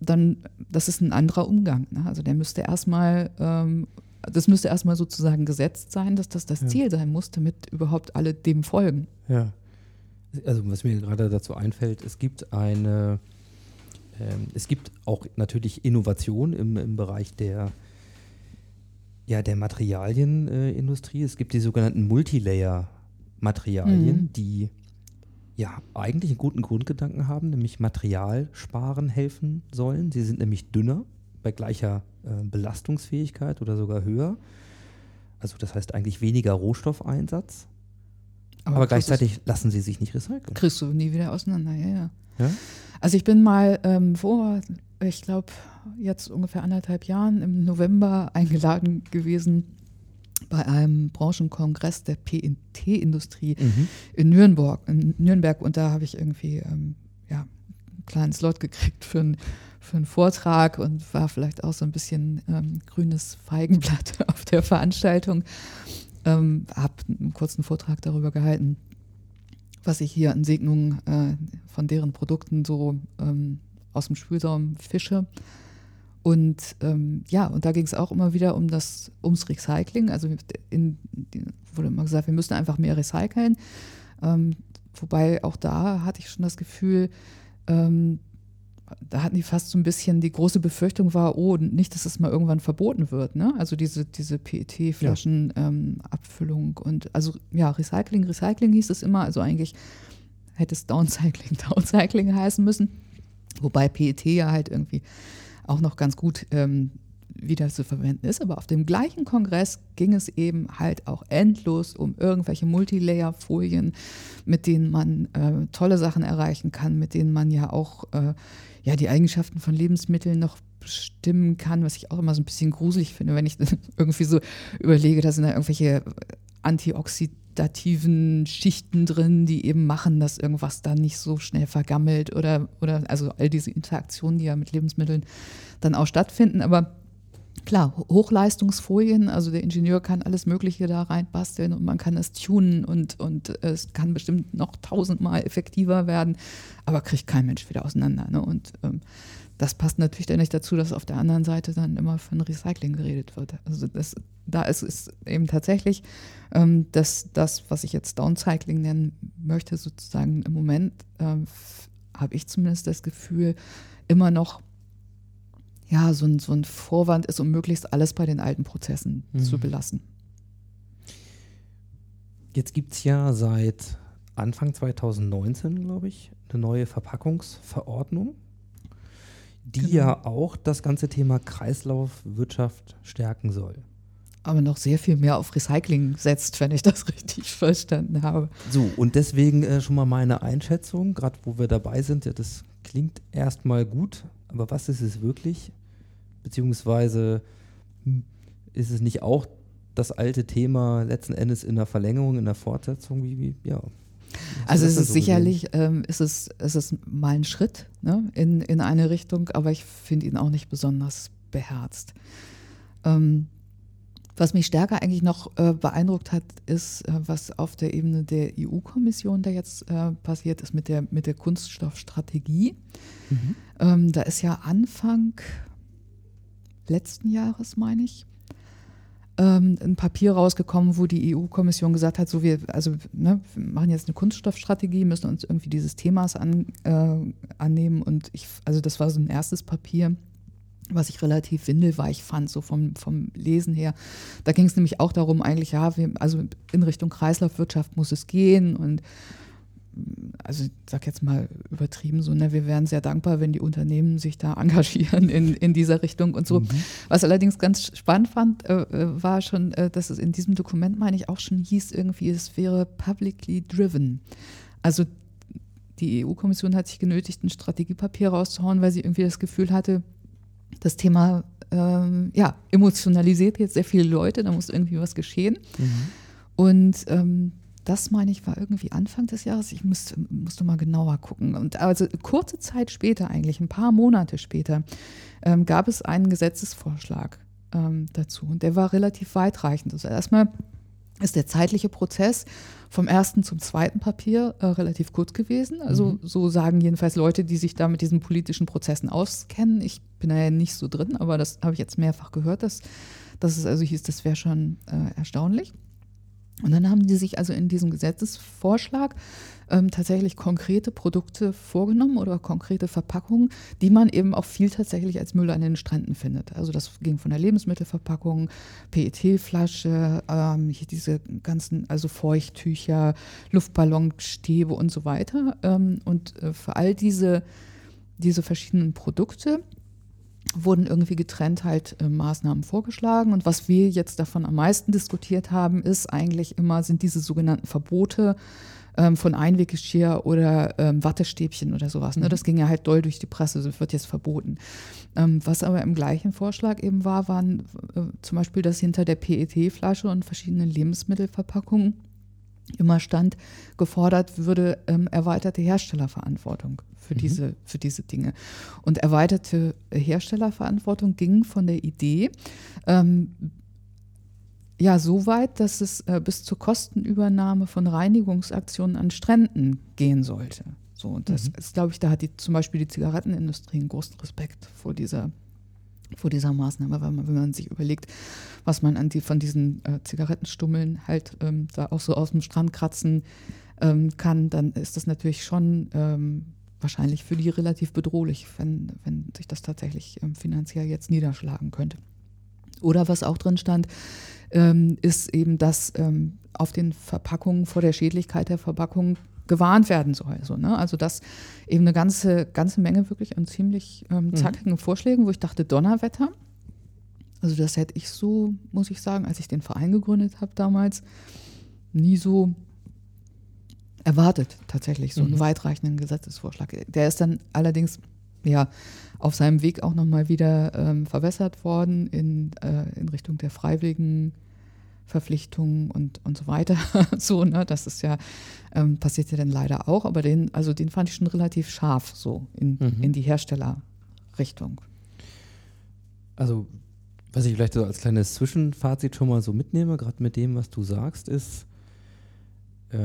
dann, das ist ein anderer Umgang. Ne? Also der müsste erstmal, ähm, das müsste erstmal sozusagen gesetzt sein, dass das das Ja. Ziel sein muss, damit überhaupt alle dem folgen. Ja. Also was mir gerade dazu einfällt, es gibt eine, ähm, es gibt auch natürlich Innovation im, im Bereich der, ja, der Materialienindustrie. Äh, es gibt die sogenannten Multilayer-Materialien, Mhm. die ja eigentlich einen guten Grundgedanken haben, nämlich Materialsparen helfen sollen. Sie sind nämlich dünner bei gleicher äh, Belastungsfähigkeit oder sogar höher. Also das heißt eigentlich weniger Rohstoffeinsatz. Aber, du's- gleichzeitig lassen sie sich nicht recyceln. kriegst du nie wieder auseinander, ja, ja. Ja? Also ich bin mal ähm, vor, ich glaube, jetzt ungefähr anderthalb Jahren im November eingeladen gewesen bei einem Branchenkongress der PNT-Industrie Mhm. in Nürnberg, in Nürnberg und da habe ich irgendwie ähm, ja, einen kleinen Slot gekriegt für, ein, für einen Vortrag und war vielleicht auch so ein bisschen ähm, grünes Feigenblatt auf der Veranstaltung. Ähm, habe einen kurzen Vortrag darüber gehalten, was ich hier an Segnungen äh, von deren Produkten so ähm, aus dem Spülsaum fische. Und ähm, ja, und da ging es auch immer wieder um das, ums Recycling. Also in, die, wurde immer gesagt, wir müssen einfach mehr recyceln. Ähm, wobei auch da hatte ich schon das Gefühl, ähm, da hatten die fast so ein bisschen, die große Befürchtung war, oh, nicht, dass es mal irgendwann verboten wird, ne? Also diese, diese PET-Flaschen, ähm, Abfüllung und also ja, Recycling, Recycling hieß es immer, also eigentlich hätte es Downcycling, Downcycling heißen müssen. Wobei PET ja halt irgendwie auch noch ganz gut ähm, wieder zu verwenden ist. Aber auf dem gleichen Kongress ging es eben halt auch endlos um irgendwelche Multilayer-Folien, mit denen man äh, tolle Sachen erreichen kann, mit denen man ja auch äh, ja, die Eigenschaften von Lebensmitteln noch bestimmen kann, was ich auch immer so ein bisschen gruselig finde, wenn ich irgendwie so überlege, da sind da irgendwelche antioxidativen Schichten drin, die eben machen, dass irgendwas dann nicht so schnell vergammelt oder, oder also all diese Interaktionen, die ja mit Lebensmitteln dann auch stattfinden. Aber klar, Ho- Hochleistungsfolien, also der Ingenieur kann alles Mögliche da reinbasteln und man kann es tunen und, und es kann bestimmt noch tausendmal effektiver werden, aber kriegt kein Mensch wieder auseinander. Ne? Und ähm, das passt natürlich dann nicht dazu, dass auf der anderen Seite dann immer von Recycling geredet wird. Also das, da ist es eben tatsächlich, ähm, dass das, was ich jetzt Downcycling nennen möchte, sozusagen im Moment, f- habe ich zumindest das Gefühl, immer noch ja, so ein, so ein Vorwand ist, um möglichst alles bei den alten Prozessen zu Mhm. belassen. Jetzt gibt es ja seit Anfang 2019, glaube ich, eine neue Verpackungsverordnung, die Genau. ja auch das ganze Thema Kreislaufwirtschaft stärken soll. aber noch sehr viel mehr auf Recycling setzt, wenn ich das richtig verstanden habe. So, und deswegen äh, schon mal meine Einschätzung, gerade wo wir dabei sind, ja, das klingt erstmal gut, aber was ist es wirklich? Beziehungsweise hm, ist es nicht auch das alte Thema letzten Endes in der Verlängerung, in der Fortsetzung? Wie, wie ja. Also es ist so sicherlich, ähm, ist es, ist es mal ein Schritt ne, in, in eine Richtung, aber ich finde ihn auch nicht besonders beherzt. Ähm, was mich stärker eigentlich noch äh, beeindruckt hat, ist, äh, was auf der Ebene der EU-Kommission da jetzt äh, passiert ist mit der, mit der Kunststoffstrategie. Mhm. Ähm, da ist ja Anfang letzten Jahres, meine ich, ähm, ein Papier rausgekommen, wo die EU-Kommission gesagt hat, so wir, also ne, wir machen jetzt eine Kunststoffstrategie, müssen uns irgendwie dieses Themas an, äh, annehmen. Und ich, also das war so ein erstes Papier, was ich relativ windelweich fand, so vom, vom Lesen her. Da ging es nämlich auch darum, eigentlich, ja, wir, also in Richtung Kreislaufwirtschaft muss es gehen und also ich sag jetzt mal übertrieben so, ne, wir wären sehr dankbar, wenn die Unternehmen sich da engagieren in, in dieser Richtung und so. Mhm. Was allerdings ganz spannend fand, äh, äh, war schon, äh, dass es in diesem Dokument, meine ich, auch schon hieß, irgendwie, es wäre publicly driven. Also die EU-Kommission hat sich genötigt, ein Strategiepapier rauszuhauen, weil sie irgendwie das Gefühl hatte, das Thema ähm, ja, emotionalisiert jetzt sehr viele Leute, da muss irgendwie was geschehen. Mhm. Und ähm, das meine ich war irgendwie Anfang des Jahres. Ich müsste, musste mal genauer gucken. Und also kurze Zeit später, eigentlich ein paar Monate später, ähm, gab es einen Gesetzesvorschlag ähm, dazu. Und der war relativ weitreichend. Also erstmal ist der zeitliche Prozess vom ersten zum zweiten Papier äh, relativ kurz gewesen. Also mhm. so sagen jedenfalls Leute, die sich da mit diesen politischen Prozessen auskennen. Ich bin da ja nicht so drin, aber das habe ich jetzt mehrfach gehört, dass, dass es also hieß, das wäre schon äh, erstaunlich. Und dann haben die sich also in diesem Gesetzesvorschlag ähm, tatsächlich konkrete Produkte vorgenommen oder konkrete Verpackungen, die man eben auch viel tatsächlich als Müll an den Stränden findet. Also das ging von der Lebensmittelverpackung, PET-Flasche, ähm, hier diese ganzen, also Feuchttücher, Luftballonstäbe und so weiter. Ähm, und äh, für all diese, diese verschiedenen Produkte wurden irgendwie getrennt halt äh, Maßnahmen vorgeschlagen. Und was wir jetzt davon am meisten diskutiert haben, ist eigentlich immer, sind diese sogenannten Verbote ähm, von Einweggeschirr oder ähm, Wattestäbchen oder sowas. Ne? Das ging ja halt doll durch die Presse, das wird jetzt verboten. Ähm, was aber im gleichen Vorschlag eben war, waren äh, zum Beispiel, dass hinter der PET-Flasche und verschiedenen Lebensmittelverpackungen immer stand, gefordert würde ähm, erweiterte Herstellerverantwortung für, mhm. diese, für diese Dinge. Und erweiterte Herstellerverantwortung ging von der Idee, ähm, ja, so weit, dass es äh, bis zur Kostenübernahme von Reinigungsaktionen an Stränden gehen sollte. So, und das mhm. ist, glaube ich, da hat die, zum Beispiel die Zigarettenindustrie einen großen Respekt vor dieser vor dieser Maßnahme, weil man, wenn man sich überlegt, was man an die, von diesen äh, Zigarettenstummeln halt ähm, da auch so aus dem Strand kratzen ähm, kann, dann ist das natürlich schon ähm, wahrscheinlich für die relativ bedrohlich, wenn, wenn sich das tatsächlich ähm, finanziell jetzt niederschlagen könnte. Oder was auch drin stand, ähm, ist eben, dass ähm, auf den Verpackungen vor der Schädlichkeit der Verpackung gewarnt werden soll. So, ne? Also das eben eine ganze, ganze Menge wirklich an ziemlich ähm, mhm. zackigen mhm. Vorschlägen, wo ich dachte, Donnerwetter. Also das hätte ich so, muss ich sagen, als ich den Verein gegründet habe damals, nie so erwartet, tatsächlich, so einen mhm. weitreichenden Gesetzesvorschlag. Der ist dann allerdings ja auf seinem Weg auch nochmal wieder ähm, verbessert worden in, äh, in Richtung der freiwilligen Verpflichtungen und, und so weiter. so, ne, das ist ja, ähm, passiert ja dann leider auch, aber den, also den fand ich schon relativ scharf so in, mhm. in die Herstellerrichtung. Also, was ich vielleicht so als kleines Zwischenfazit schon mal so mitnehme, gerade mit dem, was du sagst, ist, äh,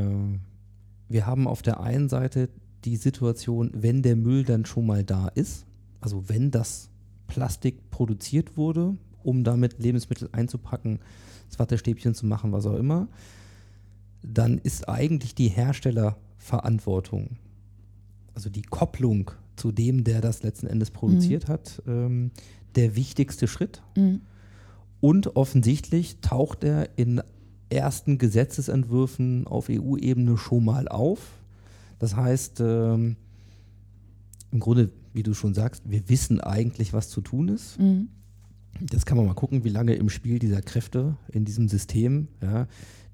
wir haben auf der einen Seite die Situation, wenn der Müll dann schon mal da ist, also wenn das Plastik produziert wurde, um damit Lebensmittel einzupacken, Wattestäbchen zu machen, was auch immer, dann ist eigentlich die Herstellerverantwortung, also die Kopplung zu dem, der das letzten Endes produziert mhm. hat, ähm, der wichtigste Schritt. Mhm. Und offensichtlich taucht er in ersten Gesetzesentwürfen auf EU-Ebene schon mal auf. Das heißt, ähm, im Grunde, wie du schon sagst, wir wissen eigentlich, was zu tun ist. Mhm. Jetzt kann man mal gucken, wie lange im Spiel dieser Kräfte in diesem System, ja,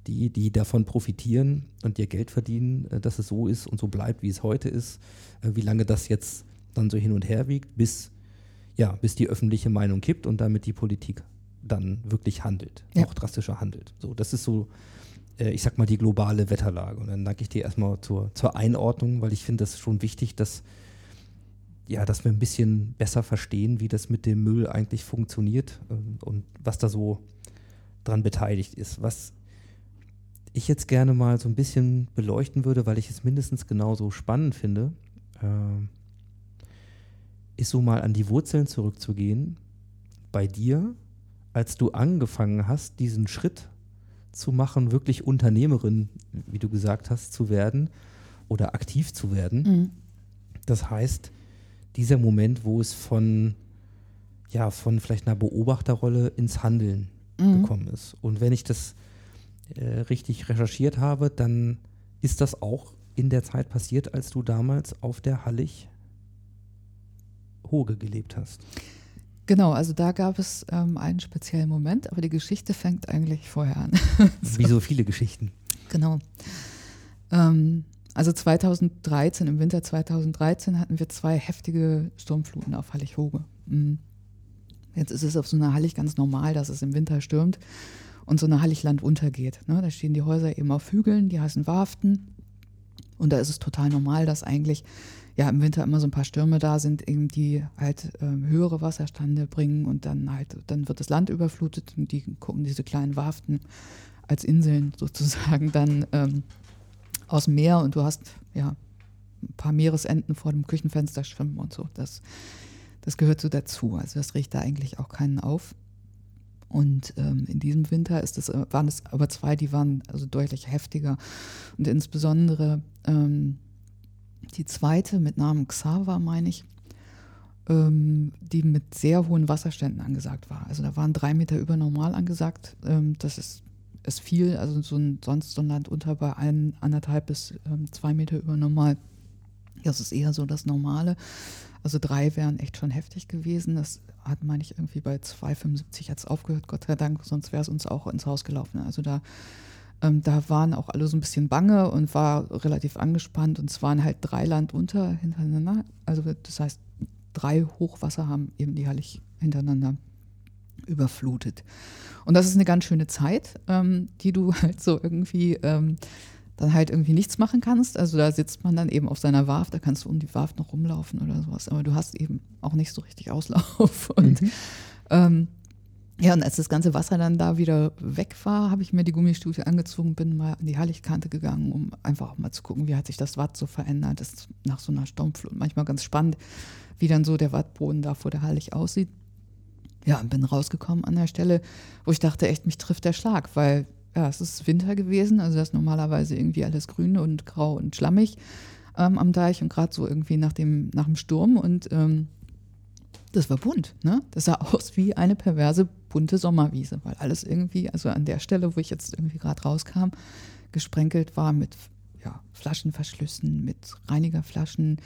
die, die davon profitieren und ihr Geld verdienen, äh, dass es so ist und so bleibt, wie es heute ist, äh, wie lange das jetzt dann so hin und her wiegt, bis, ja, bis die öffentliche Meinung kippt und damit die Politik dann wirklich handelt, Ja. auch drastischer handelt. So, das ist so, äh, ich sag mal, die globale Wetterlage. Und dann danke ich dir erstmal zur, zur Einordnung, weil ich finde das schon wichtig, dass ja, dass wir ein bisschen besser verstehen, wie das mit dem Müll eigentlich funktioniert ähm, und was da so dran beteiligt ist. Was ich jetzt gerne mal so ein bisschen beleuchten würde, weil ich es mindestens genauso spannend finde, äh, ist so mal an die Wurzeln zurückzugehen bei dir, als du angefangen hast, diesen Schritt zu machen, wirklich Unternehmerin, wie du gesagt hast, zu werden oder aktiv zu werden. Mhm. Das heißt, dieser Moment, wo es von, ja, von vielleicht einer Beobachterrolle ins Handeln Mhm. gekommen ist. Und wenn ich das äh, richtig recherchiert habe, dann ist das auch in der Zeit passiert, als du damals auf der Hallig Hoge gelebt hast. Genau, also da gab es ähm, einen speziellen Moment, aber die Geschichte fängt eigentlich vorher an. Wie so viele Geschichten. Genau. Ähm, also 2013, im Winter 2013 hatten wir zwei heftige Sturmfluten auf Hallig-Hoge. Mhm. Jetzt ist es auf so einer Hallig ganz normal, dass es im Winter stürmt und so eine Halligland untergeht. Ne? Da stehen die Häuser eben auf Hügeln, die heißen Warften. Und da ist es total normal, dass eigentlich ja im Winter immer so ein paar Stürme da sind, eben die halt ähm, höhere Wasserstände bringen und dann halt, dann wird das Land überflutet und die gucken diese kleinen Warften als Inseln sozusagen dann ähm, aus dem Meer und du hast ja ein paar Meeresenten vor dem Küchenfenster schwimmen und so. Das, das gehört so dazu. Also das riecht da eigentlich auch keinen auf. Und ähm, in diesem Winter ist es, äh, waren es aber zwei, die waren also deutlich heftiger. Und insbesondere ähm, die zweite mit Namen Xaver, meine ich, ähm, die mit sehr hohen Wasserständen angesagt war. Also da waren drei Meter über normal angesagt. Ähm, das ist, ist viel, also so ein, sonst so ein Land unter bei ein, anderthalb bis ähm, zwei Meter über normal. Das ist eher so das Normale. Also drei wären echt schon heftig gewesen. Das hat, meine ich, irgendwie bei 2,75 jetzt aufgehört, Gott sei Dank, sonst wäre es uns auch ins Haus gelaufen. Also da, ähm, da waren auch alle so ein bisschen bange und war relativ angespannt und es waren halt drei Land unter hintereinander. Also das heißt, drei Hochwasser haben eben die Hallig hintereinander überflutet. Und das ist eine ganz schöne Zeit, ähm, die du halt so irgendwie ähm, dann halt irgendwie nichts machen kannst. Also da sitzt man dann eben auf seiner Warft, da kannst du um die Warft noch rumlaufen oder sowas. Aber du hast eben auch nicht so richtig Auslauf. Und ähm, ja, und als das ganze Wasser dann da wieder weg war, habe ich mir die Gummistiefel angezogen, bin mal an die Halligkante gegangen, um einfach auch mal zu gucken, wie hat sich das Watt so verändert. Das ist nach so einer Sturmflut manchmal ganz spannend, wie dann so der Wattboden da vor der Hallig aussieht. Ja, und bin rausgekommen an der Stelle, wo ich dachte, echt, mich trifft der Schlag, weil ja, es ist Winter gewesen, also das ist normalerweise irgendwie alles grün und grau und schlammig ähm, am Deich und gerade so irgendwie nach dem, nach dem Sturm und ähm, das war bunt, ne? Das sah aus wie eine perverse bunte Sommerwiese, weil alles irgendwie, also an der Stelle, wo ich jetzt irgendwie gerade rauskam, gesprenkelt war mit ja, Flaschenverschlüssen, mit Reinigerflaschen,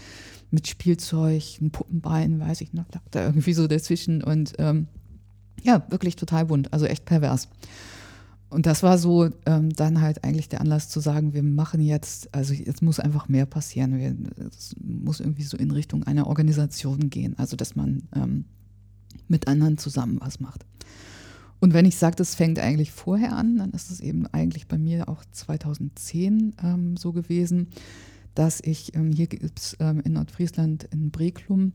mit Spielzeug, ein Puppenbein, weiß ich noch, lag da irgendwie so dazwischen und ähm, ja, wirklich total bunt, also echt pervers. Und das war so ähm, dann halt eigentlich der Anlass zu sagen, wir machen jetzt, also jetzt muss einfach mehr passieren. Es muss irgendwie so in Richtung einer Organisation gehen, also dass man ähm, mit anderen zusammen was macht. Und wenn ich sage, das fängt eigentlich vorher an, dann ist es eben eigentlich bei mir auch 2010 ähm, so gewesen, dass ich, ähm, hier gibt es ähm, in Nordfriesland in Breklum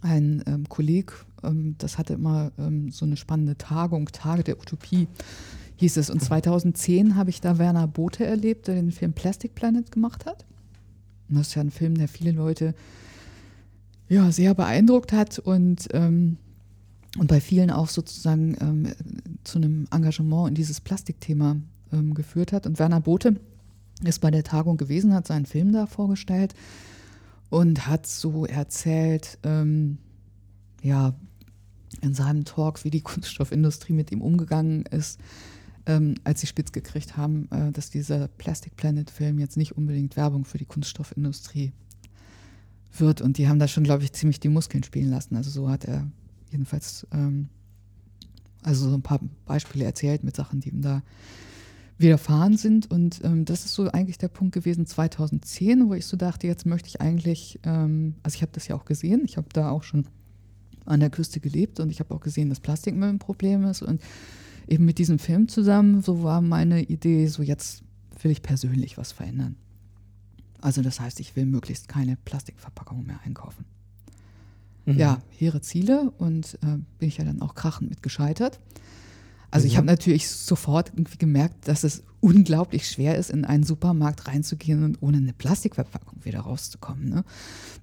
ein ähm, Kolleg, ähm, das hatte immer ähm, so eine spannende Tagung, Tage der Utopie hieß es. Und 2010 habe ich da Werner Bothe erlebt, der den Film Plastic Planet gemacht hat. Und das ist ja ein Film, der viele Leute ja, sehr beeindruckt hat und, ähm, und bei vielen auch sozusagen ähm, zu einem Engagement in dieses Plastikthema ähm, geführt hat. Und Werner Bothe ist bei der Tagung gewesen, hat seinen Film da vorgestellt und hat so erzählt, ähm, ja, in seinem Talk, wie die Kunststoffindustrie mit ihm umgegangen ist, ähm, als sie spitz gekriegt haben, äh, dass dieser Plastic Planet Film jetzt nicht unbedingt Werbung für die Kunststoffindustrie wird. Und die haben da schon, glaube ich, ziemlich die Muskeln spielen lassen. Also so hat er jedenfalls ähm, Also so ein paar Beispiele erzählt mit Sachen, die ihm da widerfahren sind. Und ähm, das ist so eigentlich der Punkt gewesen 2010, wo ich so dachte, jetzt möchte ich eigentlich, ähm, also ich habe das ja auch gesehen, ich habe da auch schon an der Küste gelebt und ich habe auch gesehen, dass Plastikmüll ein Problem ist. Und eben mit diesem Film zusammen, so war meine Idee, so jetzt will ich persönlich was verändern. Also das heißt, ich will möglichst keine Plastikverpackung mehr einkaufen. Mhm. Ja, hehre Ziele und äh, bin ich ja dann auch krachend mit gescheitert. Also ich Mhm. habe natürlich sofort irgendwie gemerkt, dass es unglaublich schwer ist, in einen Supermarkt reinzugehen und ohne eine Plastikverpackung wieder rauszukommen. Ne?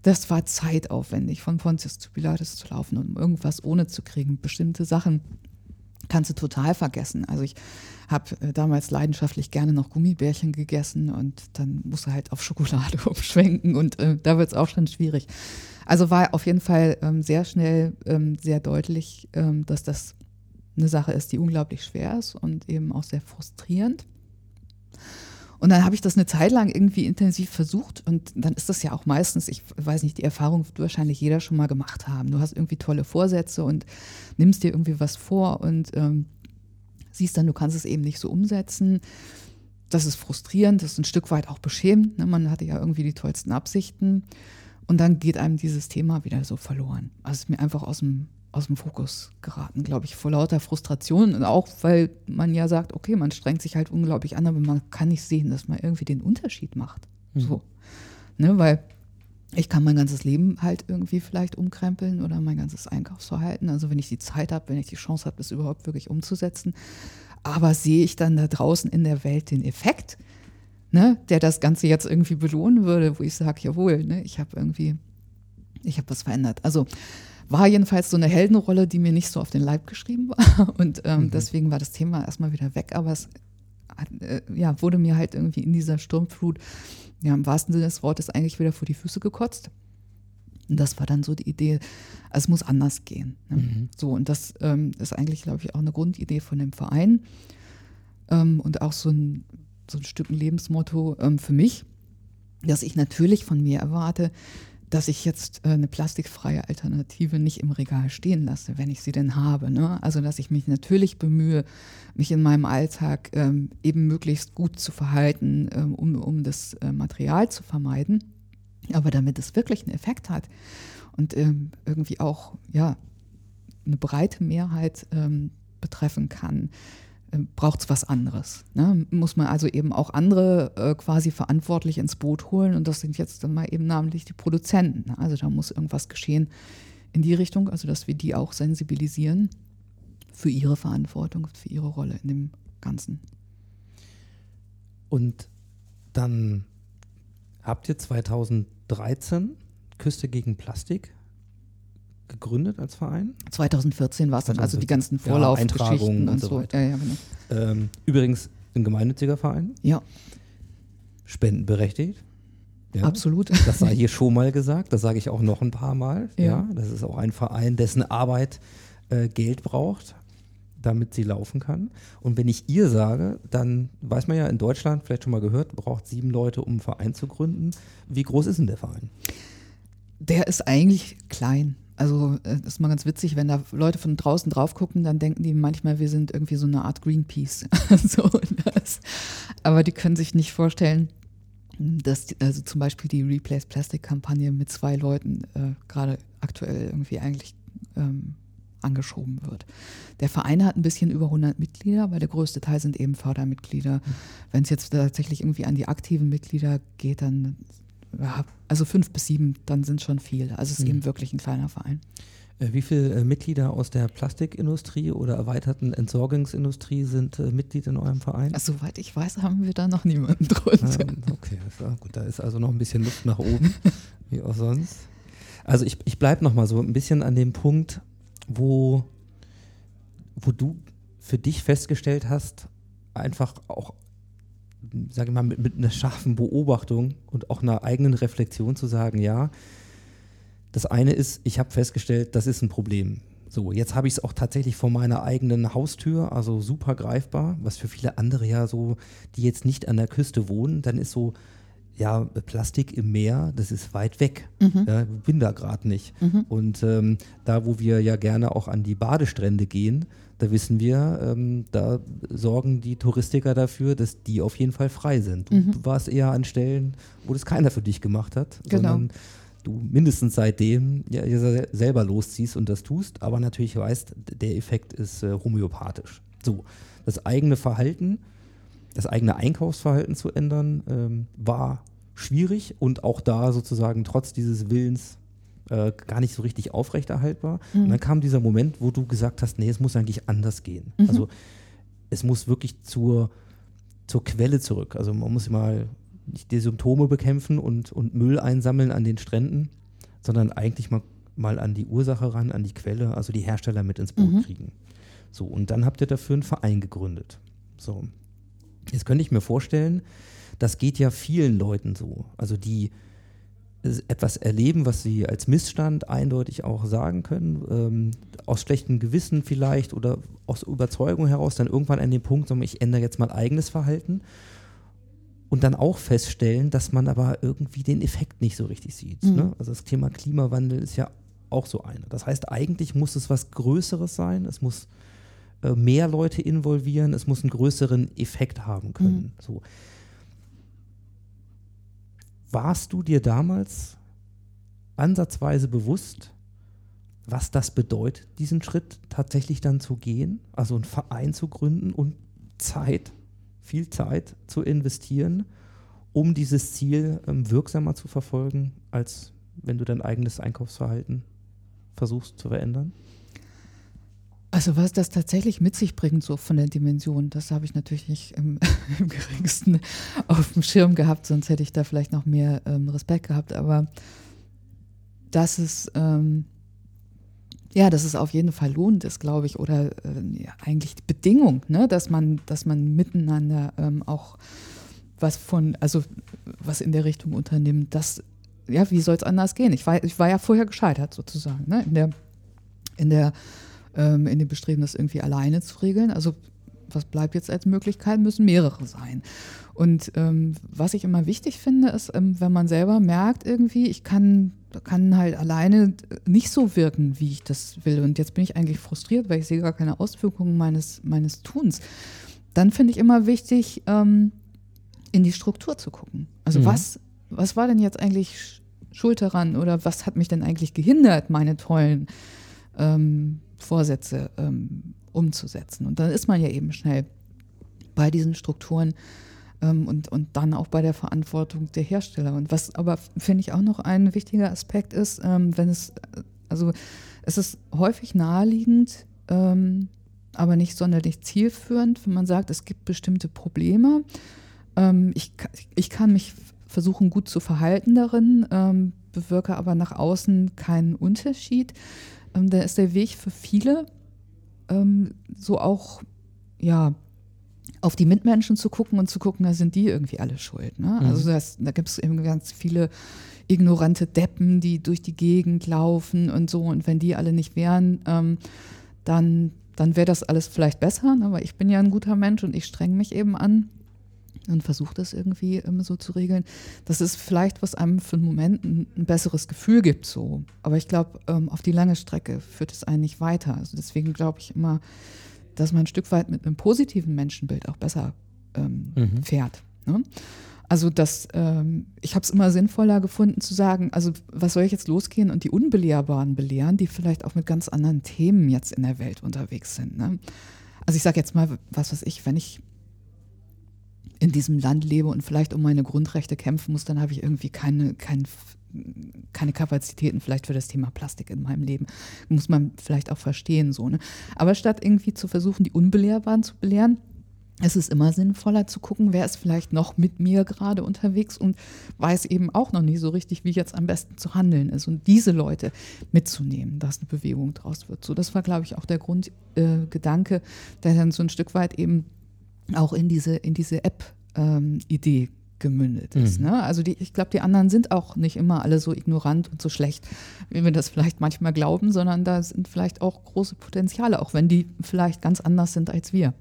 Das war zeitaufwendig, von Pontius zu Pilatus zu laufen, um irgendwas ohne zu kriegen. Bestimmte Sachen kannst du total vergessen. Also ich habe äh, damals leidenschaftlich gerne noch Gummibärchen gegessen und dann musst du halt auf Schokolade umschwenken und äh, da wird es auch schon schwierig. Also war auf jeden Fall ähm, sehr schnell ähm, sehr deutlich, ähm, dass das eine Sache ist, die unglaublich schwer ist und eben auch sehr frustrierend. Und dann habe ich das eine Zeit lang irgendwie intensiv versucht und dann ist das ja auch meistens, ich weiß nicht, die Erfahrung wird wahrscheinlich jeder schon mal gemacht haben. Du hast irgendwie tolle Vorsätze und nimmst dir irgendwie was vor und ähm, siehst dann, du kannst es eben nicht so umsetzen. Das ist frustrierend, das ist ein Stück weit auch beschämend. Ne? Man hatte ja irgendwie die tollsten Absichten und dann geht einem dieses Thema wieder so verloren. Also es ist mir einfach aus dem, aus dem Fokus geraten, glaube ich, vor lauter Frustration und auch, weil man ja sagt, okay, man strengt sich halt unglaublich an, aber man kann nicht sehen, dass man irgendwie den Unterschied macht. So. Ne? Weil ich kann mein ganzes Leben halt irgendwie vielleicht umkrempeln oder mein ganzes Einkaufsverhalten. Also wenn ich die Zeit habe, wenn ich die Chance habe, das überhaupt wirklich umzusetzen. Aber sehe ich dann da draußen in der Welt den Effekt, ne, der das Ganze jetzt irgendwie belohnen würde, wo ich sage, jawohl, ne, ich habe irgendwie, ich habe was verändert. Also war jedenfalls so eine Heldenrolle, die mir nicht so auf den Leib geschrieben war. Und ähm, deswegen war das Thema erstmal wieder weg. Aber es äh, ja, wurde mir halt irgendwie in dieser Sturmflut, ja, im wahrsten Sinne des Wortes eigentlich wieder vor die Füße gekotzt. Und das war dann so die Idee, es muss anders gehen. Ne? So, und das ähm, ist eigentlich, glaube ich, auch eine Grundidee von dem Verein ähm, und auch so ein, so ein Stück ein Lebensmotto ähm, für mich, dass ich natürlich von mir erwarte, dass ich jetzt äh, eine plastikfreie Alternative nicht im Regal stehen lasse, wenn ich sie denn habe. Ne? Also dass ich mich natürlich bemühe, mich in meinem Alltag ähm, eben möglichst gut zu verhalten, ähm, um, um das äh, Material zu vermeiden. Aber damit es wirklich einen Effekt hat und ähm, irgendwie auch ja, eine breite Mehrheit ähm, betreffen kann, braucht es was anderes. Ne? Muss man also eben auch andere äh, quasi verantwortlich ins Boot holen und das sind jetzt dann mal eben namentlich die Produzenten. Ne? Also da muss irgendwas geschehen in die Richtung, also dass wir die auch sensibilisieren für ihre Verantwortung, für ihre Rolle in dem Ganzen. Und dann habt ihr 2013 Küste gegen Plastik gegründet als Verein? 2014 war es dann, also die 2014. ganzen Ja, Vorlaufgeschichten Eintragungen und so so. Ja, ja, genau. Ähm, übrigens ein gemeinnütziger Verein, ja spendenberechtigt. Ja, absolut. Das sei hier schon mal gesagt, das sage ich auch noch ein paar Mal. Ja. Ja. das ist auch ein Verein, dessen Arbeit äh, Geld braucht, damit sie laufen kann. Und wenn ich ihr sage, dann weiß man ja in Deutschland, vielleicht schon mal gehört, braucht sieben Leute, um einen Verein zu gründen. Wie groß ist denn der Verein? Der ist eigentlich klein. Also äh, das ist mal ganz witzig, wenn da Leute von draußen drauf gucken, dann denken die manchmal, wir sind irgendwie so eine Art Greenpeace. so, das. Aber die können sich nicht vorstellen, dass die, also zum Beispiel die Replace Plastic Kampagne mit zwei Leuten äh, gerade aktuell irgendwie eigentlich ähm, angeschoben wird. Der Verein hat ein bisschen über 100 Mitglieder, aber der größte Teil sind eben Fördermitglieder. Wenn es jetzt tatsächlich irgendwie an die aktiven Mitglieder geht, dann ja, also fünf bis sieben, dann sind schon viele. Also es ist Mhm. eben wirklich ein kleiner Verein. Äh, Wie viele äh, Mitglieder aus der Plastikindustrie oder erweiterten Entsorgungsindustrie sind äh, Mitglied in eurem Verein? Also, soweit ich weiß, haben wir da noch niemanden drunter. Ähm, okay, gut. Da ist also noch ein bisschen Luft nach oben, wie auch sonst. Also ich, ich bleibe noch mal so ein bisschen an dem Punkt, wo, wo du für dich festgestellt hast, einfach auch, sage ich mal, mit, mit einer scharfen Beobachtung und auch einer eigenen Reflexion zu sagen, ja, das eine ist, ich habe festgestellt, das ist ein Problem. So, jetzt habe ich es auch tatsächlich vor meiner eigenen Haustür, also super greifbar, was für viele andere ja so, die jetzt nicht an der Küste wohnen, dann ist so, ja, Plastik im Meer, das ist weit weg. Ja, bin da gerade nicht. Und ähm, da, wo wir ja gerne auch an die Badestrände gehen, Da wissen wir, ähm, da sorgen die Touristiker dafür, dass die auf jeden Fall frei sind. Du, Mhm. du warst eher an Stellen, wo das keiner für dich gemacht hat, Genau. sondern du mindestens seitdem ja, ja se- selber losziehst und das tust, aber natürlich weißt, der Effekt ist äh, homöopathisch. So, das eigene Verhalten, das eigene Einkaufsverhalten zu ändern, ähm, war schwierig und auch da sozusagen trotz dieses Willens äh, gar nicht so richtig aufrechterhaltbar. Und dann kam dieser Moment, wo du gesagt hast, nee, es muss eigentlich anders gehen. Also es muss wirklich zur, zur Quelle zurück. Also man muss mal nicht die Symptome bekämpfen und, und Müll einsammeln an den Stränden, sondern eigentlich mal, mal an die Ursache ran, an die Quelle, also die Hersteller mit ins Boot kriegen. So, und dann habt ihr dafür einen Verein gegründet. So. Jetzt könnte ich mir vorstellen, das geht ja vielen Leuten so. Also die etwas erleben, was sie als Missstand eindeutig auch sagen können, ähm, aus schlechtem Gewissen vielleicht oder aus Überzeugung heraus dann irgendwann an den Punkt, sagen, ich ändere jetzt mal eigenes Verhalten und dann auch feststellen, dass man aber irgendwie den Effekt nicht so richtig sieht. Ne? Also das Thema Klimawandel ist ja auch so eine. Das heißt, eigentlich muss es was Größeres sein, es muss äh, mehr Leute involvieren, es muss einen größeren Effekt haben können. So. Warst du dir damals ansatzweise bewusst, was das bedeutet, diesen Schritt tatsächlich dann zu gehen, also einen Verein zu gründen und Zeit, viel Zeit zu investieren, um dieses Ziel ähm, wirksamer zu verfolgen, als wenn du dein eigenes Einkaufsverhalten versuchst zu verändern? Also was das tatsächlich mit sich bringt, so von der Dimension, das habe ich natürlich nicht im, im geringsten auf dem Schirm gehabt, sonst hätte ich da vielleicht noch mehr ähm, Respekt gehabt. Aber dass es, ähm, ja, dass es auf jeden Fall lohnt ist, glaube ich, oder äh, ja, eigentlich die Bedingung, ne, dass man, dass man miteinander ähm, auch was von, also was in der Richtung unternimmt, das, ja, wie soll es anders gehen? Ich war, ich war ja vorher gescheitert sozusagen, ne, in der, in der ähm, in dem Bestreben, das irgendwie alleine zu regeln. Also was bleibt jetzt als Möglichkeit, müssen mehrere sein. Und ähm, was ich immer wichtig finde, ist, ähm, wenn man selber merkt, irgendwie, ich kann, kann halt alleine nicht so wirken, wie ich das will. Und jetzt bin ich eigentlich frustriert, weil ich sehe gar keine Auswirkungen meines, meines Tuns. Dann finde ich immer wichtig, ähm, in die Struktur zu gucken. Also Mhm. was, was war denn jetzt eigentlich sch- schuld daran oder was hat mich denn eigentlich gehindert, meine tollen ähm, Vorsätze ähm, umzusetzen. Und dann ist man ja eben schnell bei diesen Strukturen ähm, und, und dann auch bei der Verantwortung der Hersteller. Und was aber, finde ich, auch noch ein wichtiger Aspekt ist, ähm, wenn es, also es ist häufig naheliegend, ähm, aber nicht sonderlich zielführend, wenn man sagt, es gibt bestimmte Probleme. Ähm, ich, ich kann mich versuchen, gut zu verhalten darin, ähm, bewirke aber nach außen keinen Unterschied. Ähm, da ist der Weg für viele ähm, so auch, ja, auf die Mitmenschen zu gucken und zu gucken, da sind die irgendwie alle schuld. Ne? Also das, da gibt es eben ganz viele ignorante Deppen, die durch die Gegend laufen und so. Und wenn die alle nicht wären, ähm, dann, dann wäre das alles vielleicht besser. Ne? Aber ich bin ja ein guter Mensch und ich streng mich eben an und versuche das irgendwie ähm, so zu regeln. Das ist vielleicht, was einem für einen Moment ein, ein besseres Gefühl gibt. So. Aber ich glaube, ähm, auf die lange Strecke führt es einen nicht weiter. Also deswegen glaube ich immer, dass man ein Stück weit mit einem positiven Menschenbild auch besser ähm, fährt. Ne? Also das, ähm, ich habe es immer sinnvoller gefunden zu sagen, also was soll ich jetzt losgehen und die Unbelehrbaren belehren, die vielleicht auch mit ganz anderen Themen jetzt in der Welt unterwegs sind. Ne? Also ich sage jetzt mal, was weiß ich, wenn ich in diesem Land lebe und vielleicht um meine Grundrechte kämpfen muss, dann habe ich irgendwie keine, kein, keine Kapazitäten vielleicht für das Thema Plastik in meinem Leben. Muss man vielleicht auch verstehen so. Ne? Aber statt irgendwie zu versuchen, die Unbelehrbaren zu belehren, es ist immer sinnvoller zu gucken, wer ist vielleicht noch mit mir gerade unterwegs und weiß eben auch noch nicht so richtig, wie jetzt am besten zu handeln ist. Und diese Leute mitzunehmen, dass eine Bewegung draus wird. So, das war, glaube ich, auch der Grundgedanke, äh, der dann so ein Stück weit eben auch in diese, in diese App-Idee gemündet ist. Ne? Also die, ich glaube, die anderen sind auch nicht immer alle so ignorant und so schlecht, wie wir das vielleicht manchmal glauben, sondern da sind vielleicht auch große Potenziale, auch wenn die vielleicht ganz anders sind als wir.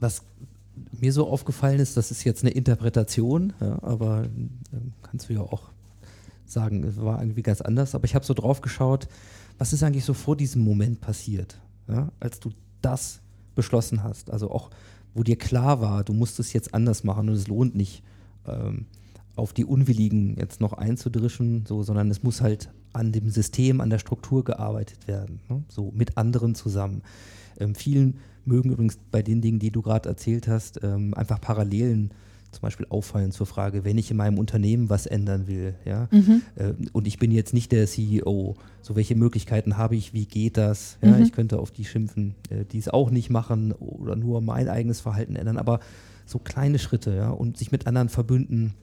Was mir so aufgefallen ist, das ist jetzt eine Interpretation, ja, aber ähm, kannst du ja auch sagen, es war irgendwie ganz anders. Aber ich habe so drauf geschaut, was ist eigentlich so vor diesem Moment passiert, ja, als du das beschlossen hast. Also auch, wo dir klar war, du musst es jetzt anders machen und es lohnt nicht, ähm, auf die Unwilligen jetzt noch einzudrischen, so, sondern es muss halt an dem System, an der Struktur gearbeitet werden, ne? so mit anderen zusammen. Ähm, vielen mögen übrigens bei den Dingen, die du gerade erzählt hast, ähm, einfach Parallelen zum Beispiel auffallen zur Frage, wenn ich in meinem Unternehmen was ändern will, ja, Mhm. äh, und ich bin jetzt nicht der CEO, so welche Möglichkeiten habe ich, wie geht das? Ja, Mhm. ich könnte auf die schimpfen, äh, die es auch nicht machen oder nur mein eigenes Verhalten ändern, aber so kleine Schritte, ja, und sich mit anderen verbünden,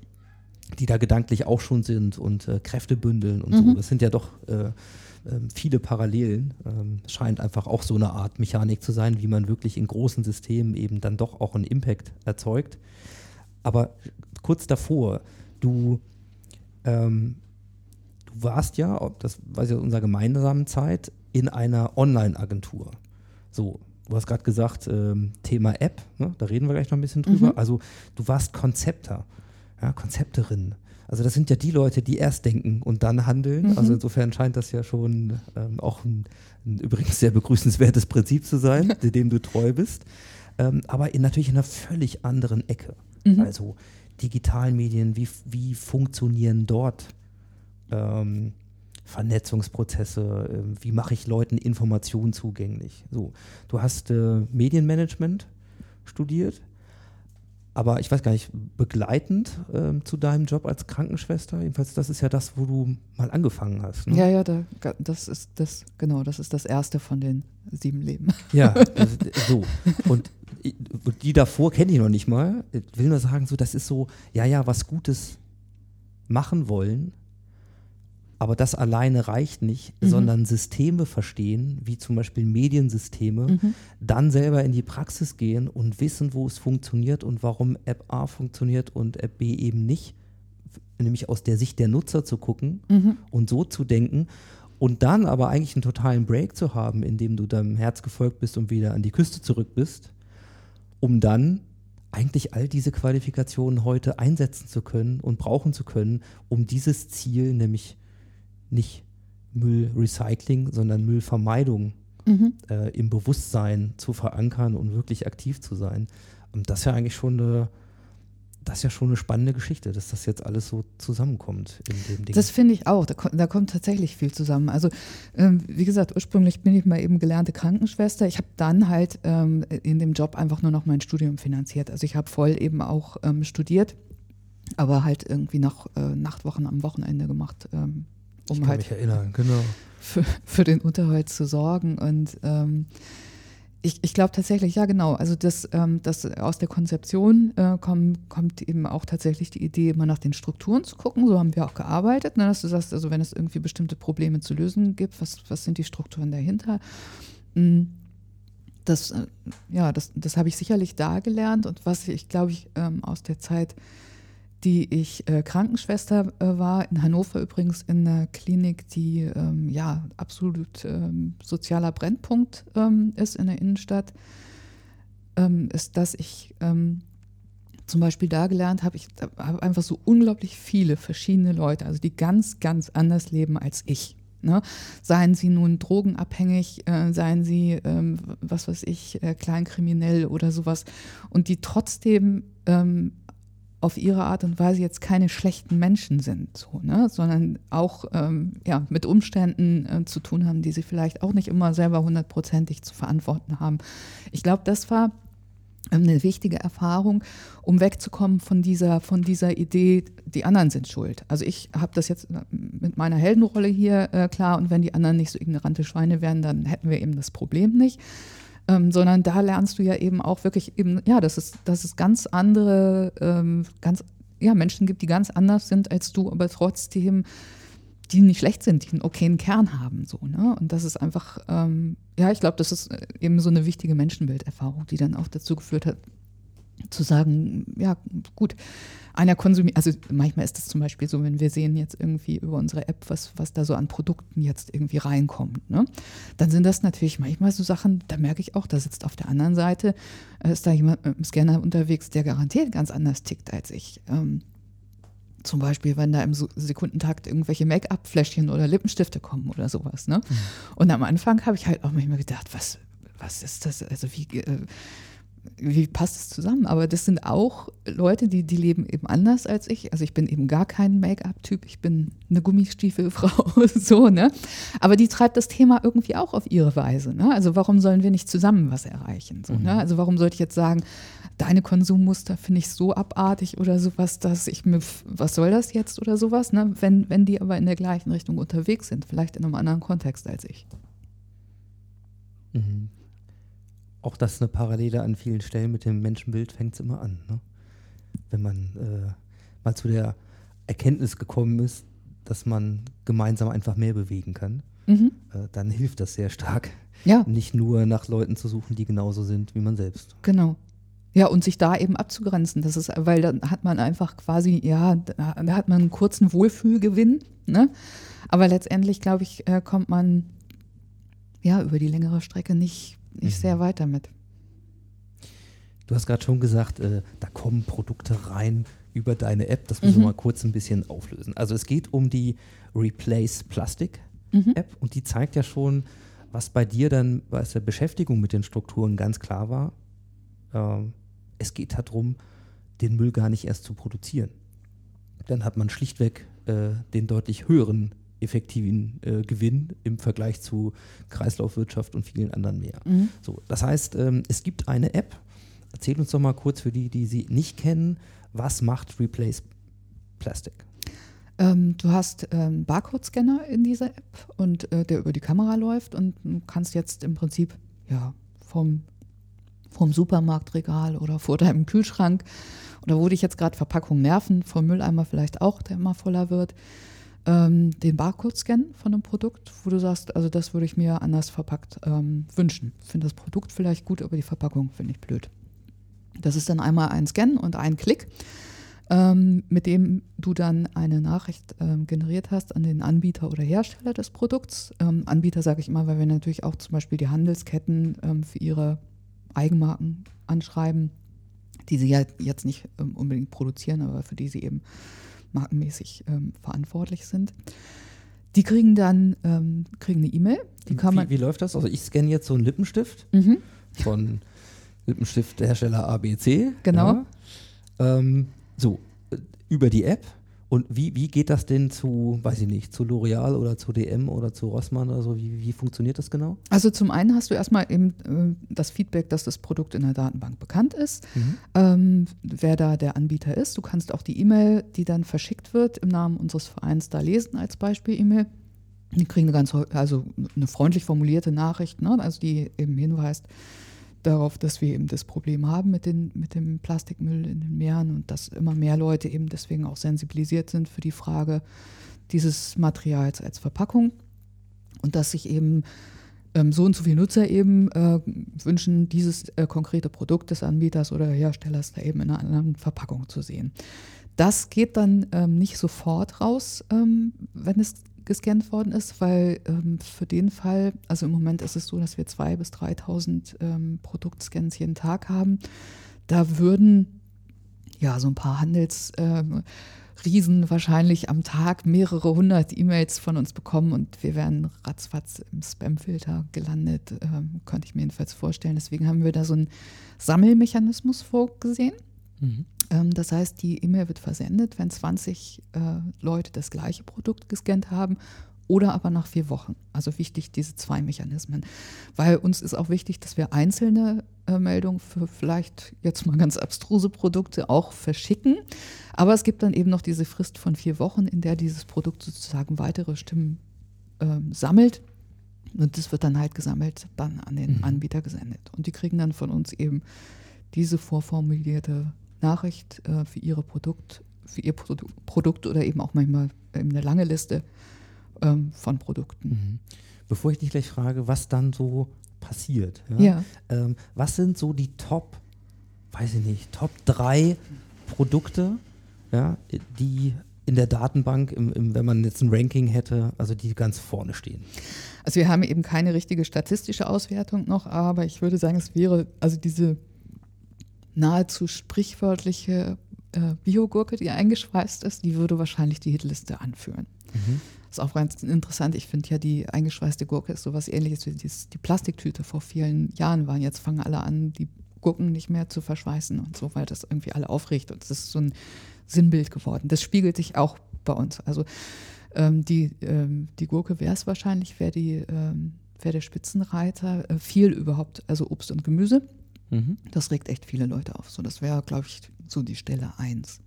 die da gedanklich auch schon sind und äh, Kräfte bündeln und so. Mhm. Das sind ja doch äh, ähm, viele Parallelen. Ähm, es scheint einfach auch so eine Art Mechanik zu sein, wie man wirklich in großen Systemen eben dann doch auch einen Impact erzeugt. Aber kurz davor, du, ähm, du warst ja, das war ja unserer gemeinsamen Zeit, in einer Online-Agentur. So, du hast gerade gesagt, ähm, Thema App, ne? da reden wir gleich noch ein bisschen drüber. Mhm. Also du warst Konzepter, ja, Konzepterin. Also das sind ja die Leute, die erst denken und dann handeln. Mhm. Also insofern scheint das ja schon ähm, auch ein, ein übrigens sehr begrüßenswertes Prinzip zu sein, dem du treu bist. Ähm, aber in, natürlich in einer völlig anderen Ecke. Mhm. Also digitalen Medien, wie, wie funktionieren dort ähm, Vernetzungsprozesse, ähm, wie mache ich Leuten Informationen zugänglich. So, du hast äh, Medienmanagement studiert, aber ich weiß gar nicht, begleitend ähm, zu deinem Job als Krankenschwester, jedenfalls das ist ja das, wo du mal angefangen hast. Ne? Ja, ja, da, das ist das, genau, das ist das erste von den sieben Leben. Ja, das, so. Und i- und die davor kenne ich noch nicht mal. Ich will nur sagen, so, das ist so, ja, ja, was Gutes machen wollen, aber das alleine reicht nicht, Mhm. sondern Systeme verstehen, wie zum Beispiel Mediensysteme, Mhm. dann selber in die Praxis gehen und wissen, wo es funktioniert und warum App A funktioniert und App B eben nicht. Nämlich aus der Sicht der Nutzer zu gucken Mhm. und so zu denken und dann aber eigentlich einen totalen Break zu haben, indem du deinem Herz gefolgt bist und wieder an die Küste zurück bist, um dann eigentlich all diese Qualifikationen heute einsetzen zu können und brauchen zu können, um dieses Ziel, nämlich nicht Müllrecycling, sondern Müllvermeidung Mhm. äh, im Bewusstsein zu verankern und wirklich aktiv zu sein. Und das ist ja eigentlich schon eine, das ist ja schon eine spannende Geschichte, dass das jetzt alles so zusammenkommt in dem Ding. Das finde ich auch. Da, da kommt tatsächlich viel zusammen. Also, ähm, wie gesagt, ursprünglich bin ich mal eben gelernte Krankenschwester. Ich habe dann halt ähm, in dem Job einfach nur noch mein Studium finanziert. Also, ich habe voll eben auch ähm, studiert, aber halt irgendwie noch äh, Nachtwochen am Wochenende gemacht, ähm, ich um kann halt mich erinnern, genau. für, für den Unterhalt zu sorgen. Und ähm, ich, ich glaube tatsächlich, ja genau, also das, ähm, das aus der Konzeption äh, komm, kommt eben auch tatsächlich die Idee, immer nach den Strukturen zu gucken. So haben wir auch gearbeitet, ne, dass du sagst, also wenn es irgendwie bestimmte Probleme zu lösen gibt, was, was sind die Strukturen dahinter? Mm, Das, äh, ja, das, das habe ich sicherlich da gelernt und was ich, glaube ich, ähm, aus der Zeit die ich äh, Krankenschwester äh, war, in Hannover übrigens in einer Klinik, die ähm, ja absolut ähm, sozialer Brennpunkt ähm, ist in der Innenstadt, ähm, ist, dass ich ähm, zum Beispiel da gelernt habe, ich habe einfach so unglaublich viele verschiedene Leute, also die ganz, ganz anders leben als ich. Ne? Seien sie nun drogenabhängig, äh, seien sie, ähm, was weiß ich, äh, kleinkriminell oder sowas, und die trotzdem auf ihre Art und Weise jetzt keine schlechten Menschen sind, so, ne? sondern auch ähm, ja, mit Umständen äh, zu tun haben, die sie vielleicht auch nicht immer selber hundertprozentig zu verantworten haben. Ich glaube, das war ähm, eine wichtige Erfahrung, um wegzukommen von dieser, von dieser Idee, die anderen sind schuld. Also ich habe das jetzt äh, mit meiner Heldenrolle hier äh, klar und wenn die anderen nicht so ignorante Schweine wären, dann hätten wir eben das Problem nicht. Ähm, sondern da lernst du ja eben auch wirklich eben, ja, dass es, dass es ganz andere, ähm, ganz, ja, Menschen gibt, die ganz anders sind als du, aber trotzdem, die nicht schlecht sind, die einen okayen Kern haben, so, ne? Und das ist einfach, ähm, ja, ich glaube, das ist äh, eben so eine wichtige Menschenbilderfahrung, die dann auch dazu geführt hat, zu sagen, ja, gut, einer konsumiert, also manchmal ist es zum Beispiel so, wenn wir sehen jetzt irgendwie über unsere App, was, was da so an Produkten jetzt irgendwie reinkommt, ne? dann sind das natürlich manchmal so Sachen, da merke ich auch, da sitzt auf der anderen Seite, äh, ist da jemand mit einem Scanner unterwegs, der garantiert ganz anders tickt als ich. Ähm, Zum Beispiel, wenn da im Sekundentakt irgendwelche Make-up-Fläschchen oder Lippenstifte kommen oder sowas. Ne? Und am Anfang habe ich halt auch manchmal gedacht, was, was ist das? Also wie, äh, wie passt es zusammen? Aber das sind auch Leute, die, die leben eben anders als ich. Also ich bin eben gar kein Make-up-Typ, ich bin eine Gummistiefelfrau, so, ne? Aber die treibt das Thema irgendwie auch auf ihre Weise. Ne? Also warum sollen wir nicht zusammen was erreichen? So, ne? Also warum sollte ich jetzt sagen, deine Konsummuster finde ich so abartig oder sowas, dass ich mir, was soll das jetzt oder sowas, ne? Wenn, wenn die aber in der gleichen Richtung unterwegs sind, vielleicht in einem anderen Kontext als ich. Mhm. Auch das ist eine Parallele an vielen Stellen mit dem Menschenbild fängt es immer an. Ne? Wenn man äh, mal zu der Erkenntnis gekommen ist, dass man gemeinsam einfach mehr bewegen kann, Mhm. äh, dann hilft das sehr stark. Ja. Nicht nur nach Leuten zu suchen, die genauso sind wie man selbst. Genau. Ja, und sich da eben abzugrenzen. Das ist, weil dann hat man einfach quasi, ja, da hat man einen kurzen Wohlfühlgewinn, ne? Aber letztendlich, glaube ich, äh, kommt man ja über die längere Strecke nicht, nicht Mhm. sehr weit damit. Du hast gerade schon gesagt, äh, da kommen Produkte rein über deine App. Das müssen wir Mhm. mal kurz ein bisschen auflösen. Also es geht um die Replace Plastic Mhm. App und die zeigt ja schon, was bei dir dann bei der Beschäftigung mit den Strukturen ganz klar war. Ähm, es geht darum, den Müll gar nicht erst zu produzieren. Dann hat man schlichtweg äh, den deutlich höheren effektiven äh, Gewinn im Vergleich zu Kreislaufwirtschaft und vielen anderen mehr. Mhm. So, das heißt, ähm, es gibt eine App. Erzähl uns doch mal kurz für die, die sie nicht kennen, was macht Replace Plastic? Ähm, du hast ähm, Barcode-Scanner in dieser App und äh, der über die Kamera läuft und du kannst jetzt im Prinzip ja vom, vom Supermarktregal oder vor deinem Kühlschrank oder wo dich jetzt gerade Verpackungen nerven, vom Mülleimer vielleicht auch, der immer voller wird, ähm, den Barcode scannen von einem Produkt, wo du sagst, also das würde ich mir anders verpackt ähm, wünschen. Ich finde das Produkt vielleicht gut, aber die Verpackung finde ich blöd. Das ist dann einmal ein Scan und ein Klick ähm, mit dem du dann eine Nachricht ähm, generiert hast an den Anbieter oder Hersteller des Produkts. Ähm, Anbieter sage ich immer, weil wir natürlich auch zum Beispiel die Handelsketten ähm, für ihre Eigenmarken anschreiben, die sie ja jetzt nicht ähm, unbedingt produzieren, aber für die sie eben markenmäßig ähm, verantwortlich sind. Die kriegen dann ähm, kriegen eine E-Mail, die kann man. wie, wie läuft das? Also ich scanne jetzt so einen Lippenstift Mhm. von Lippenstifthersteller ABC. Genau. Ja. Ähm, so, über die App. Und wie, wie geht das denn zu, weiß ich nicht, zu L'Oreal oder zu DM oder zu Rossmann oder so? Wie, wie funktioniert das genau? Also zum einen hast du erstmal eben äh, das Feedback, dass das Produkt in der Datenbank bekannt ist, Mhm. ähm, wer da der Anbieter ist. Du kannst auch die E-Mail, die dann verschickt wird, im Namen unseres Vereins da lesen als Beispiel-E-Mail. Die kriegen eine ganz, also eine freundlich formulierte Nachricht, ne? also die eben hinweist darauf, dass wir eben das Problem haben mit, den, mit dem Plastikmüll in den Meeren und dass immer mehr Leute eben deswegen auch sensibilisiert sind für die Frage dieses Materials als Verpackung und dass sich eben ähm, so und so viele Nutzer eben äh, wünschen, dieses äh, konkrete Produkt des Anbieters oder Herstellers da eben in einer anderen Verpackung zu sehen. Das geht dann ähm, nicht sofort raus, ähm, wenn es gescannt worden ist, weil ähm, für den Fall, also im Moment ist es so, dass wir 2.000 bis 3.000 ähm, Produktscans jeden Tag haben. Da würden ja so ein paar Handels... Ähm, wahrscheinlich am Tag mehrere hundert E-Mails von uns bekommen und wir wären ratzfatz im Spamfilter gelandet, ähm, könnte ich mir jedenfalls vorstellen. Deswegen haben wir da so einen Sammelmechanismus vorgesehen. Ähm, das heißt, die E-Mail wird versendet, wenn 20 äh, Leute das gleiche Produkt gescannt haben oder aber nach vier Wochen. Also wichtig, diese zwei Mechanismen. Weil uns ist auch wichtig, dass wir einzelne äh, Meldungen für vielleicht jetzt mal ganz abstruse Produkte auch verschicken. Aber es gibt dann eben noch diese Frist von vier Wochen, in der dieses Produkt sozusagen weitere Stimmen ähm, sammelt. Und das wird dann halt gesammelt, dann an den Mhm. Anbieter gesendet. Und die kriegen dann von uns eben diese vorformulierte Nachricht äh, für ihre Produkt, für ihr Produ Produkt oder eben auch manchmal eben eine lange Liste ähm, von Produkten. Mhm. Bevor ich dich gleich frage, was dann so passiert. Ja. Ähm, was sind so die Top, weiß ich nicht, Top 3 Produkte, ja, die in der Datenbank, im, im, wenn man jetzt ein Ranking hätte, also die ganz vorne stehen? Also wir haben eben keine richtige statistische Auswertung noch, aber ich würde sagen, es wäre also diese nahezu sprichwörtliche äh, Biogurke, die eingeschweißt ist, die würde wahrscheinlich die Hitliste anführen. Mhm. ist auch ganz interessant. Ich finde ja, die eingeschweißte Gurke ist sowas ähnliches wie die Plastiktüte vor vielen Jahren waren. Jetzt fangen alle an, die Gurken nicht mehr zu verschweißen und so, weil das irgendwie alle aufregt. Und das ist so ein Sinnbild geworden. Das spiegelt sich auch bei uns. Also ähm, die, ähm, die Gurke wäre es wahrscheinlich, wäre ähm, wäre der Spitzenreiter, äh, viel überhaupt, also Obst und Gemüse. Mhm. Das regt echt viele Leute auf. So, das wäre, glaube ich, so die Stelle 1.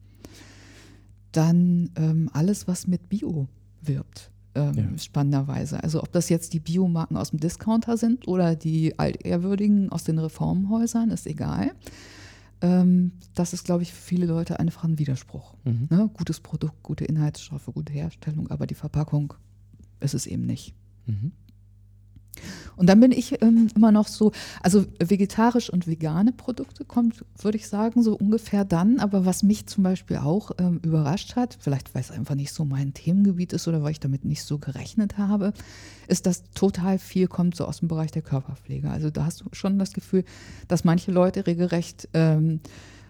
Dann ähm, alles, was mit Bio wirbt, ähm, Ja. spannenderweise. Also ob das jetzt die Biomarken aus dem Discounter sind oder die altehrwürdigen aus den Reformhäusern, ist egal. Ähm, das ist, glaube ich, für viele Leute einfach ein Widerspruch. Mhm. Ne? Gutes Produkt, gute Inhaltsstoffe, gute Herstellung, aber die Verpackung ist es eben nicht. Mhm. Und dann bin ich ähm, immer noch so, also vegetarisch und vegane Produkte kommt, würde ich sagen, so ungefähr dann. Aber was mich zum Beispiel auch ähm, überrascht hat, vielleicht weil es einfach nicht so mein Themengebiet ist oder weil ich damit nicht so gerechnet habe, ist, dass total viel kommt so aus dem Bereich der Körperpflege. Also da hast du schon das Gefühl, dass manche Leute regelrecht ähm,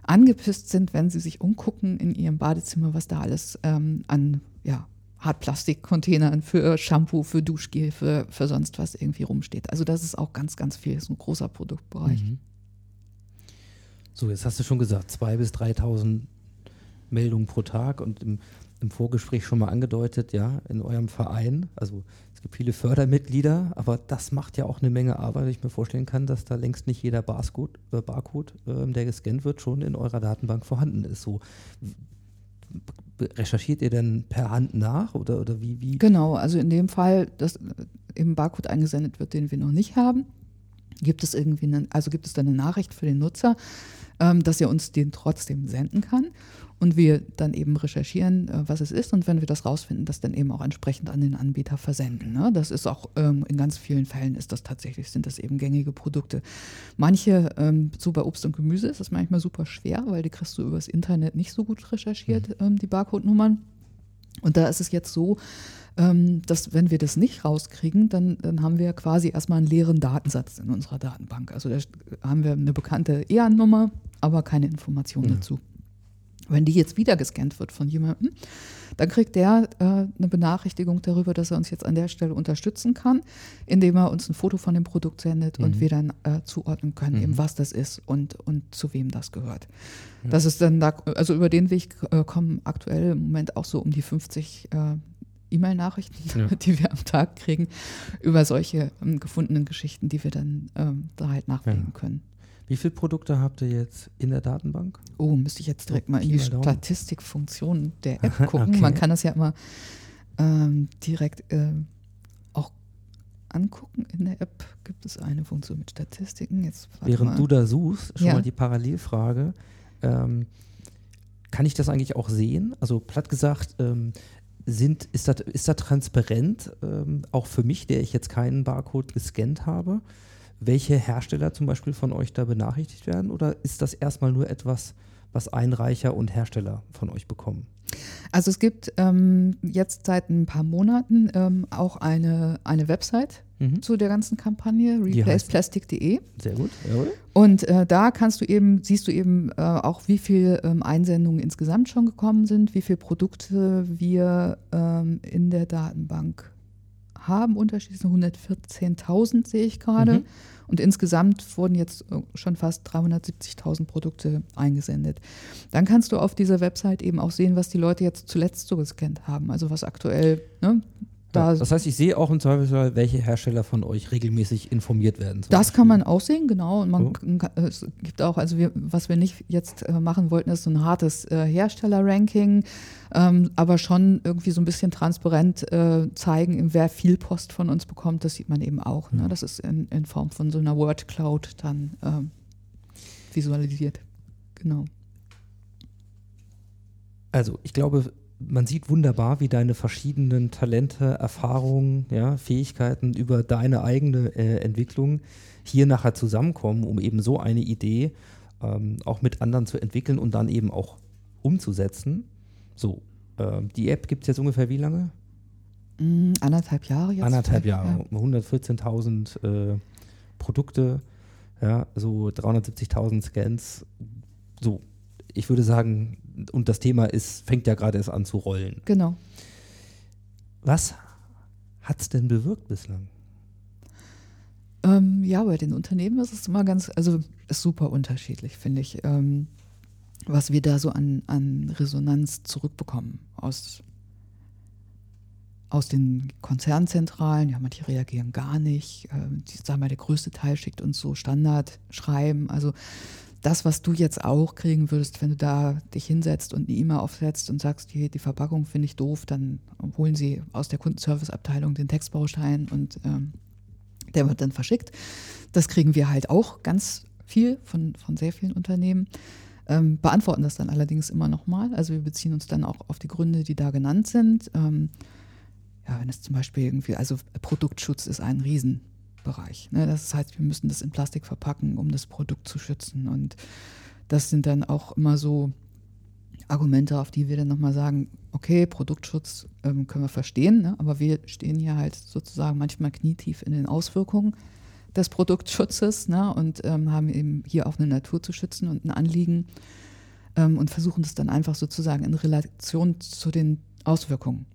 angepisst sind, wenn sie sich umgucken in ihrem Badezimmer, was da alles ähm, an ja, Hartplastikcontainern für Shampoo, für Duschgel, für, für sonst was irgendwie rumsteht. Also das ist auch ganz, ganz viel, das ist ein großer Produktbereich. Mhm. So, jetzt hast du schon gesagt, 2.000 bis 3.000 Meldungen pro Tag und im, im Vorgespräch schon mal angedeutet, ja, in eurem Verein. Also es gibt viele Fördermitglieder, aber das macht ja auch eine Menge Arbeit, weil ich mir vorstellen kann, dass da längst nicht jeder Barcode, äh, Barcode ähm, der gescannt wird, schon in eurer Datenbank vorhanden ist. So, recherchiert ihr denn per Hand nach oder, oder wie? wie? Genau, also in dem Fall, dass äh, eben Barcode eingesendet wird, den wir noch nicht haben, gibt es irgendwie, eine, also gibt es dann eine Nachricht für den Nutzer, ähm, dass er uns den trotzdem senden kann und wir dann eben recherchieren, äh, was es ist und wenn wir das rausfinden, das dann eben auch entsprechend an den Anbieter versenden. Ne? Das ist auch ähm, in ganz vielen Fällen ist das tatsächlich, sind das eben gängige Produkte. Manche, ähm, so bei Obst und Gemüse ist das manchmal super schwer, weil die kriegst du übers Internet nicht so gut recherchiert, ähm, die Barcode-Nummern. Und da ist es jetzt so, ähm, dass wenn wir das nicht rauskriegen, dann, dann haben wir quasi erstmal einen leeren Datensatz in unserer Datenbank. Also da haben wir eine bekannte EAN-Nummer, aber keine Informationen Ja. dazu. Wenn die jetzt wieder gescannt wird von jemandem, dann kriegt der äh, eine Benachrichtigung darüber, dass er uns jetzt an der Stelle unterstützen kann, indem er uns ein Foto von dem Produkt sendet und Mhm. wir dann äh, zuordnen können, Mhm. eben was das ist und, und zu wem das gehört. Das ist dann da, also über den Weg äh, kommen aktuell im Moment auch so um die 50 äh, E-Mail-Nachrichten, Ja. die wir am Tag kriegen, über solche ähm, gefundenen Geschichten, die wir dann ähm, da halt nachlegen Ja. können. Wie viele Produkte habt ihr jetzt in der Datenbank? Oh, müsste ich jetzt direkt So, mal in die. Statistikfunktion der App gucken. Okay. Man kann das ja immer ähm, direkt äh, auch angucken. In der App gibt es eine Funktion mit Statistiken. Jetzt Während mal. du da suchst, schon Ja. mal die Parallelfrage. Ähm, kann ich das eigentlich auch sehen? Also platt gesagt, ähm, sind, ist, das, ist das transparent, ähm, auch für mich, der ich jetzt keinen Barcode gescannt habe, welche Hersteller zum Beispiel von euch da benachrichtigt werden? Oder ist das erstmal nur etwas, was Einreicher und Hersteller von euch bekommen? Also es gibt ähm, jetzt seit ein paar Monaten ähm, auch eine, eine Website Mhm. zu der ganzen Kampagne, replaceplastic.de. Sehr gut, jawohl. Und äh, da kannst du eben, siehst du eben äh, auch, wie viele ähm, Einsendungen insgesamt schon gekommen sind, wie viele Produkte wir ähm, in der Datenbank haben. Unterschiedlich 114.000 sehe ich gerade. Mhm. Und insgesamt wurden jetzt äh, schon fast 370.000 Produkte eingesendet. Dann kannst du auf dieser Website eben auch sehen, was die Leute jetzt zuletzt so gescannt haben. Also was aktuell, ne, da Ja, das heißt, ich sehe auch im Zweifelsfall, welche Hersteller von euch regelmäßig informiert werden. Das kann Beispiel. man auch sehen, genau. Und man So. kann, es gibt auch, also wir, was wir nicht jetzt äh, machen wollten, ist so ein hartes äh, Hersteller-Ranking, ähm, aber schon irgendwie so ein bisschen transparent äh, zeigen, wer viel Post von uns bekommt. Das sieht man eben auch. Ne? Ja. Das ist in, in Form von so einer Word Cloud dann ähm, visualisiert. Genau. Also, ich glaube, man sieht wunderbar, wie deine verschiedenen Talente, Erfahrungen, ja, Fähigkeiten über deine eigene äh, Entwicklung hier nachher zusammenkommen, um eben so eine Idee ähm, auch mit anderen zu entwickeln und dann eben auch umzusetzen. So, ähm, die App gibt es jetzt ungefähr wie lange? Mm, anderthalb Jahre jetzt. Anderthalb Jahre. 114.000 äh, Produkte, ja, so 370.000 Scans. So, ich würde sagen, und das Thema ist, fängt ja gerade erst an zu rollen. Genau. Was hat es denn bewirkt bislang? Ähm, ja, bei den Unternehmen ist es immer ganz, also ist super unterschiedlich, finde ich, ähm, was wir da so an, an Resonanz zurückbekommen aus, aus den Konzernzentralen. Ja, manche reagieren gar nicht. Ähm, die, sagen wir, der größte Teil schickt uns so Standardschreiben. Also das, was du jetzt auch kriegen würdest, wenn du da dich hinsetzt und eine E-Mail aufsetzt und sagst, die, die Verpackung finde ich doof, dann holen sie aus der Kundenserviceabteilung den Textbaustein und ähm, der wird dann verschickt. Das kriegen wir halt auch ganz viel von, von sehr vielen Unternehmen. Ähm, beantworten das dann allerdings immer nochmal. Also wir beziehen uns dann auch auf die Gründe, die da genannt sind. Ähm, ja, wenn es zum Beispiel irgendwie, also Produktschutz ist ein Riesenbereich. Ne? Das heißt, wir müssen das in Plastik verpacken, um das Produkt zu schützen. Und das sind dann auch immer so Argumente, auf die wir dann nochmal sagen, okay, Produktschutz ähm, können wir verstehen, ne? aber wir stehen hier halt sozusagen manchmal knietief in den Auswirkungen des Produktschutzes ne? und ähm, haben eben hier auch eine Natur zu schützen und ein Anliegen ähm, und versuchen das dann einfach sozusagen in Relation zu den Auswirkungen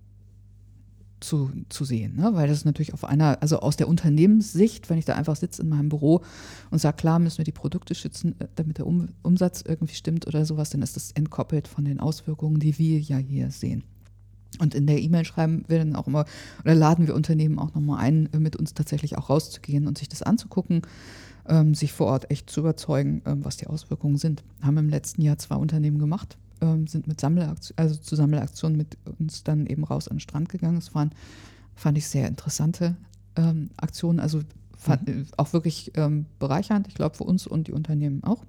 zu, zu sehen. Ne? Weil das natürlich auf einer, also aus der Unternehmenssicht, wenn ich da einfach sitze in meinem Büro und sage, klar müssen wir die Produkte schützen, äh, damit der um Umsatz irgendwie stimmt oder sowas, dann ist das entkoppelt von den Auswirkungen, die wir ja hier sehen. Und in der E-Mail schreiben wir dann auch immer, oder laden wir Unternehmen auch nochmal ein, äh, mit uns tatsächlich auch rauszugehen und sich das anzugucken, ähm, sich vor Ort echt zu überzeugen, ähm, was die Auswirkungen sind. Haben im letzten Jahr zwei Unternehmen gemacht ähm, sind mit Sammelaktion, also zu Sammelaktionen mit uns dann eben raus an den Strand gegangen. Das waren, fand ich, sehr interessante ähm, Aktionen, also fand, mhm. auch wirklich ähm, bereichernd, ich glaube, für uns und die Unternehmen auch.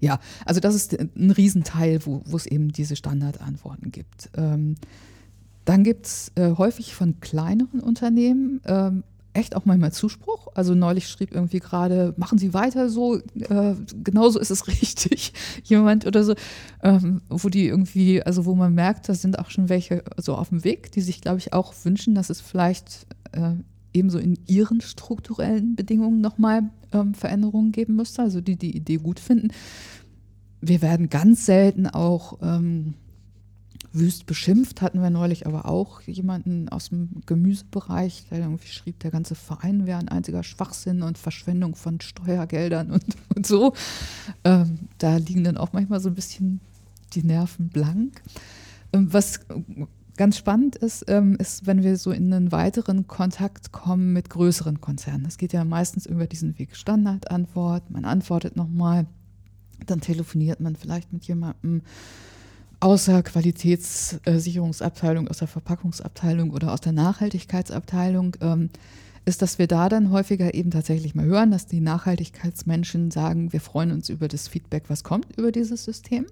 Ja, also das ist ein Riesenteil, wo, wo es eben diese Standardantworten gibt. Ähm, dann gibt es äh, häufig von kleineren Unternehmen ähm, echt auch manchmal Zuspruch. Also neulich schrieb irgendwie gerade, machen Sie weiter so, äh, genauso ist es richtig, jemand oder so, ähm, wo die irgendwie, also wo man merkt, da sind auch schon welche so auf dem Weg, die sich, glaube ich, auch wünschen, dass es vielleicht äh, ebenso in ihren strukturellen Bedingungen nochmal ähm, Veränderungen geben müsste, also die die Idee gut finden. Wir werden ganz selten auch ähm, wüst beschimpft hatten wir neulich aber auch jemanden aus dem Gemüsebereich, der irgendwie schrieb, der ganze Verein wäre ein einziger Schwachsinn und Verschwendung von Steuergeldern und, und so. Ähm, da liegen dann auch manchmal so ein bisschen die Nerven blank. Ähm, was ganz spannend ist, ähm, ist, wenn wir so in einen weiteren Kontakt kommen mit größeren Konzernen. Das geht ja meistens über diesen Weg Standardantwort, man antwortet nochmal, dann telefoniert man vielleicht mit jemandem aus der Qualitätssicherungsabteilung, aus der Verpackungsabteilung oder aus der Nachhaltigkeitsabteilung, ähm, ist, dass wir da dann häufiger eben tatsächlich mal hören, dass die Nachhaltigkeitsmenschen sagen, wir freuen uns über das Feedback, was kommt über dieses System,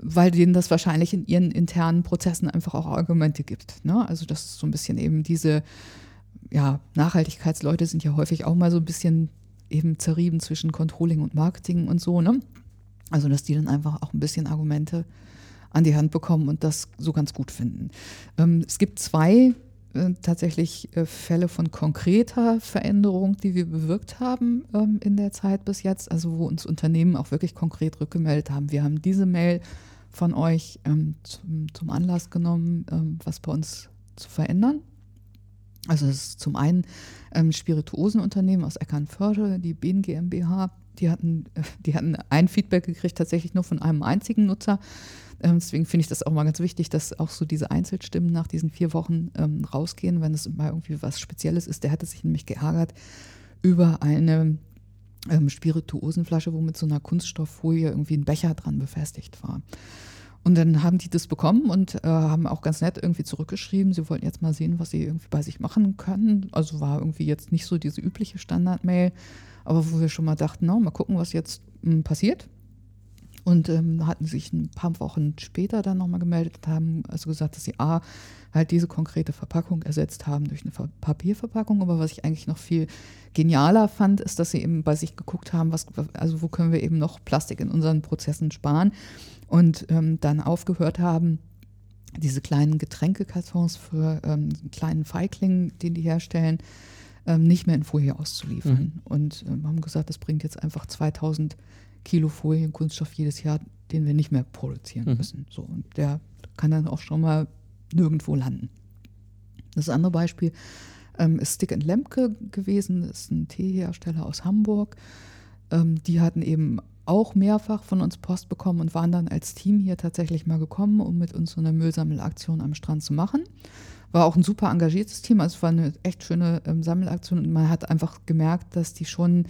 weil denen das wahrscheinlich in ihren internen Prozessen einfach auch Argumente gibt. Ne? Also das ist so ein bisschen eben diese, ja, Nachhaltigkeitsleute sind ja häufig auch mal so ein bisschen eben zerrieben zwischen Controlling und Marketing und so, ne? Also dass die dann einfach auch ein bisschen Argumente an die Hand bekommen und das so ganz gut finden. Ähm, es gibt zwei äh, tatsächlich äh, Fälle von konkreter Veränderung, die wir bewirkt haben ähm, in der Zeit bis jetzt, also wo uns Unternehmen auch wirklich konkret rückgemeldet haben. Wir haben diese Mail von euch ähm, zum, Anlass genommen, was bei uns zu verändern. Also es ist zum einen ähm, Spirituosenunternehmen aus Eckernförde, die BN GmbH, die hatten, äh, die hatten ein Feedback gekriegt, tatsächlich nur von einem einzigen Nutzer. Ähm, deswegen finde ich das auch mal ganz wichtig, dass auch so diese Einzelstimmen nach diesen vier Wochen ähm, rausgehen, wenn es mal irgendwie was Spezielles ist. Der hatte sich nämlich geärgert über eine ähm, Spirituosenflasche, wo mit so einer Kunststofffolie irgendwie ein Becher dran befestigt war. Und dann haben die das bekommen und äh, haben auch ganz nett irgendwie zurückgeschrieben, sie wollten jetzt mal sehen, was sie irgendwie bei sich machen können. Also war irgendwie jetzt nicht so diese übliche Standard-Mail, aber wo wir schon mal dachten, no, mal gucken, was jetzt hm, passiert. Und ähm, hatten sich ein paar Wochen später dann nochmal gemeldet und haben also gesagt, dass sie A, halt diese konkrete Verpackung ersetzt haben durch eine Papierverpackung. Aber was ich eigentlich noch viel genialer fand, ist, dass sie eben bei sich geguckt haben, was, also wo können wir eben noch Plastik in unseren Prozessen sparen und ähm, dann aufgehört haben, diese kleinen Getränkekartons für ähm, kleinen Feigling, den die herstellen, ähm, nicht mehr in Folie auszuliefern. Mhm. Und ähm, haben gesagt, das bringt jetzt einfach 2000 Kilo Folienkunststoff jedes Jahr, den wir nicht mehr produzieren Mhm. müssen. So, und der kann dann auch schon mal nirgendwo landen. Das andere Beispiel ähm, ist Stick Lemke gewesen, das ist ein Teehersteller aus Hamburg. Ähm, die hatten eben auch mehrfach von uns Post bekommen und waren dann als Team hier tatsächlich mal gekommen, um mit uns so eine Müllsammelaktion am Strand zu machen. War auch ein super engagiertes Team, also es war eine echt schöne ähm, Sammelaktion und man hat einfach gemerkt, dass die schon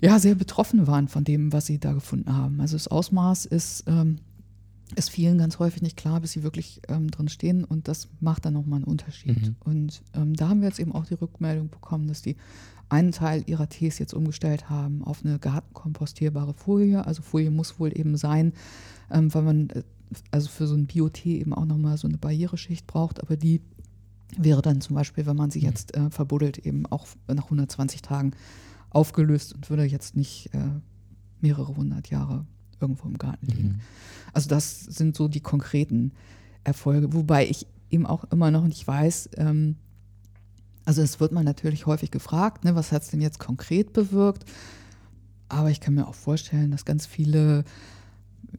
ja, sehr betroffen waren von dem, was sie da gefunden haben. Also das Ausmaß ist, ähm, ist vielen ganz häufig nicht klar, bis sie wirklich ähm, drin stehen und das macht dann nochmal einen Unterschied. Mhm. Und ähm, da haben wir jetzt eben auch die Rückmeldung bekommen, dass die einen Teil ihrer Tees jetzt umgestellt haben auf eine gartenkompostierbare Folie. Also Folie muss wohl eben sein, ähm, weil man äh, also für so ein Biotee eben auch nochmal so eine Barriereschicht braucht, aber die wäre dann zum Beispiel, wenn man sie Mhm. jetzt äh, verbuddelt, eben auch nach 120 Tagen aufgelöst und würde jetzt nicht äh, mehrere hundert Jahre irgendwo im Garten liegen. Mhm. Also das sind so die konkreten Erfolge, wobei ich eben auch immer noch nicht weiß, ähm, also es wird man natürlich häufig gefragt, ne, was hat es denn jetzt konkret bewirkt? Aber ich kann mir auch vorstellen, dass ganz viele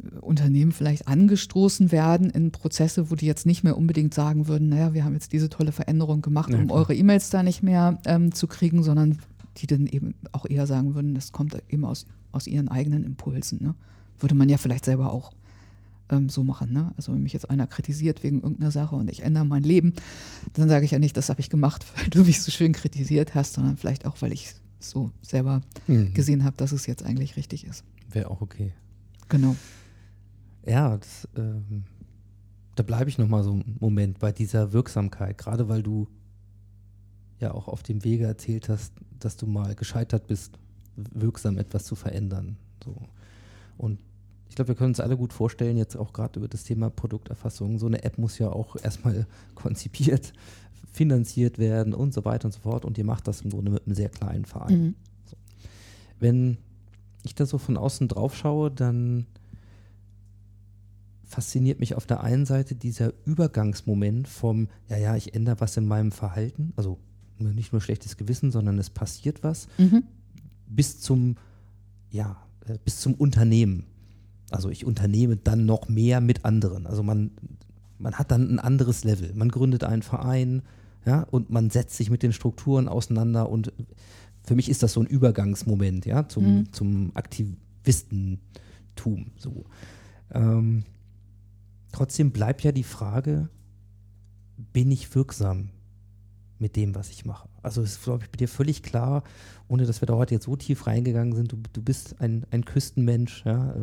äh, Unternehmen vielleicht angestoßen werden in Prozesse, wo die jetzt nicht mehr unbedingt sagen würden, naja, wir haben jetzt diese tolle Veränderung gemacht, Ja, um klar. eure E-Mails da nicht mehr ähm, zu kriegen, sondern die dann eben auch eher sagen würden, das kommt eben aus, aus ihren eigenen Impulsen. Ne? Würde man ja vielleicht selber auch ähm, so machen. Ne? Also wenn mich jetzt einer kritisiert wegen irgendeiner Sache und ich ändere mein Leben, dann sage ich ja nicht, das habe ich gemacht, weil du mich so schön kritisiert hast, sondern vielleicht auch, weil ich so selber Mhm. gesehen habe, dass es jetzt eigentlich richtig ist. Wäre auch okay. Genau. Ja, das, ähm, da bleibe ich nochmal so einen Moment bei dieser Wirksamkeit, gerade weil du ja auch auf dem Wege erzählt hast, dass du mal gescheitert bist, wirksam etwas zu verändern. So. Und ich glaube, wir können uns alle gut vorstellen, jetzt auch gerade über das Thema Produkterfassung, so eine App muss ja auch erstmal konzipiert, finanziert werden und so weiter und so fort. Und ihr macht das im Grunde mit einem sehr kleinen Verein. Mhm. Wenn ich da so von außen drauf schaue, dann fasziniert mich auf der einen Seite dieser Übergangsmoment vom, ja, ja, ich ändere was in meinem Verhalten, also nicht nur schlechtes Gewissen, sondern es passiert was, Mhm. bis zum, ja, äh, bis zum Unternehmen. Also ich unternehme dann noch mehr mit anderen. Also man, man hat dann ein anderes Level. Man gründet einen Verein, ja, und man setzt sich mit den Strukturen auseinander und für mich ist das so ein Übergangsmoment, ja, zum, Mhm. zum Aktivistentum. So. Ähm, trotzdem bleibt ja die Frage, bin ich wirksam mit dem, was ich mache? Also es ist, glaube ich, bei dir völlig klar, ohne dass wir da heute jetzt so tief reingegangen sind, du, du bist ein, ein Küstenmensch, ja,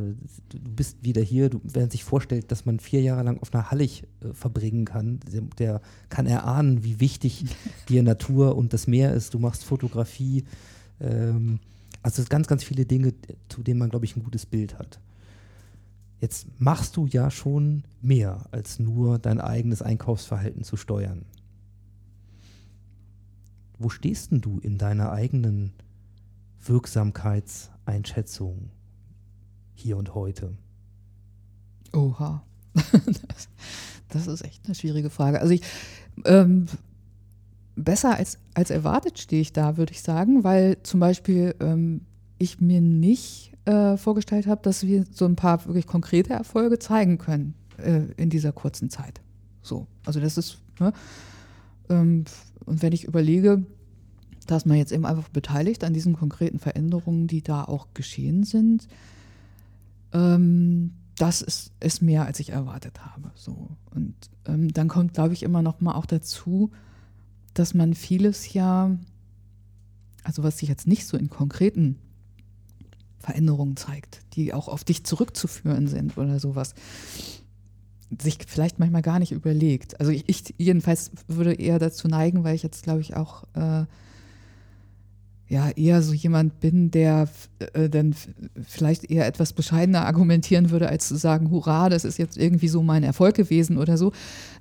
du, du bist wieder hier, du, wer sich vorstellt, dass man vier Jahre lang auf einer Hallig äh, verbringen kann, der, der kann erahnen, wie wichtig dir Natur und das Meer ist, du machst Fotografie, ähm, also ganz, ganz viele Dinge, zu denen man, glaube ich, ein gutes Bild hat. Jetzt machst du ja schon mehr, als nur dein eigenes Einkaufsverhalten zu steuern. Wo stehst denn du in deiner eigenen Wirksamkeitseinschätzung hier und heute? Oha. das, ist echt eine schwierige Frage. Also ich, ähm, besser als, als erwartet stehe ich da, würde ich sagen, weil zum Beispiel ähm, ich mir nicht äh, vorgestellt habe, dass wir so ein paar wirklich konkrete Erfolge zeigen können äh, in dieser kurzen Zeit. So, also das ist, ne? Ähm, und wenn ich überlege, dass man jetzt eben einfach beteiligt an diesen konkreten Veränderungen, die da auch geschehen sind, ähm, das ist, ist mehr, als ich erwartet habe. So. Und ähm, dann kommt, glaube ich, immer noch mal auch dazu, dass man vieles ja, also was sich jetzt nicht so in konkreten Veränderungen zeigt, die auch auf dich zurückzuführen sind oder sowas, sich vielleicht manchmal gar nicht überlegt. Also ich, ich jedenfalls würde eher dazu neigen, weil ich jetzt, glaube ich, auch äh, ja eher so jemand bin, der äh, dann vielleicht eher etwas bescheidener argumentieren würde, als zu sagen, hurra, das ist jetzt irgendwie so mein Erfolg gewesen oder so.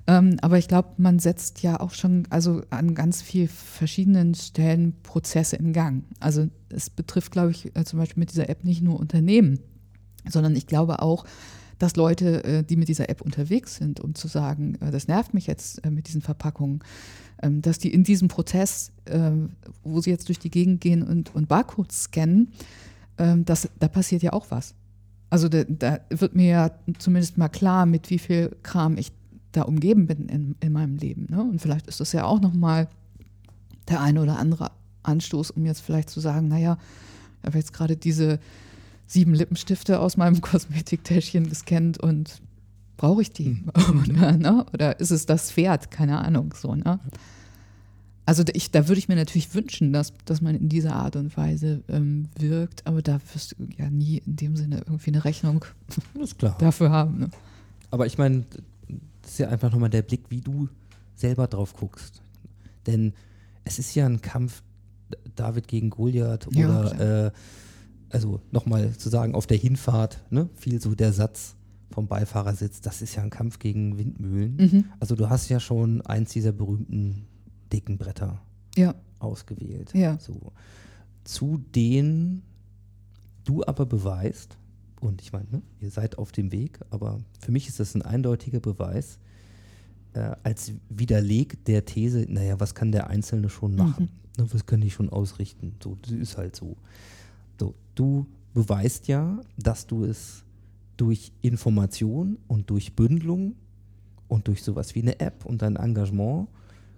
Ähm, aber ich glaube, man setzt ja auch schon also an ganz vielen verschiedenen Stellen Prozesse in Gang. Also es betrifft, glaube ich, äh, zum Beispiel mit dieser App nicht nur Unternehmen, sondern ich glaube auch, dass Leute, äh, die mit dieser App unterwegs sind, um zu sagen, äh, das nervt mich jetzt äh, mit diesen Verpackungen, ähm, dass die in diesem Prozess, wo sie jetzt durch die Gegend gehen und, und Barcodes scannen, ähm, das, da passiert ja auch was. Also da, da wird mir ja zumindest mal klar, mit wie viel Kram ich da umgeben bin in, in meinem Leben. Ne? Und vielleicht ist das ja auch nochmal der eine oder andere Anstoß, um jetzt vielleicht zu sagen, naja, ich habe jetzt gerade diese sieben Lippenstifte aus meinem Kosmetiktäschchen gescannt und brauche ich die? Oder, ne? Oder ist es das Pferd? Keine Ahnung. So, ne? Also ich, da würde ich mir natürlich wünschen, dass, dass man in dieser Art und Weise ähm, wirkt, aber da wirst du ja nie in dem Sinne irgendwie eine Rechnung ist klar. dafür haben. Ne? Aber ich meine, das ist ja einfach nochmal der Blick, wie du selber drauf guckst. Denn es ist ja ein Kampf David gegen Goliath Ja, oder also nochmal zu sagen, auf der Hinfahrt, ne, fiel so der Satz vom Beifahrersitz, das ist ja ein Kampf gegen Windmühlen. Mhm. Also du hast ja schon eins dieser berühmten dicken Bretter Ja, ausgewählt. Ja. So. Zu denen du aber beweist, und ich meine, ne, ihr seid auf dem Weg, aber für mich ist das ein eindeutiger Beweis, äh, als Widerleg der These, naja, was kann der Einzelne schon machen? Ne, was kann ich schon ausrichten? So, das ist halt so. Du beweist ja, dass du es durch Information und durch Bündelung und durch sowas wie eine App und dein Engagement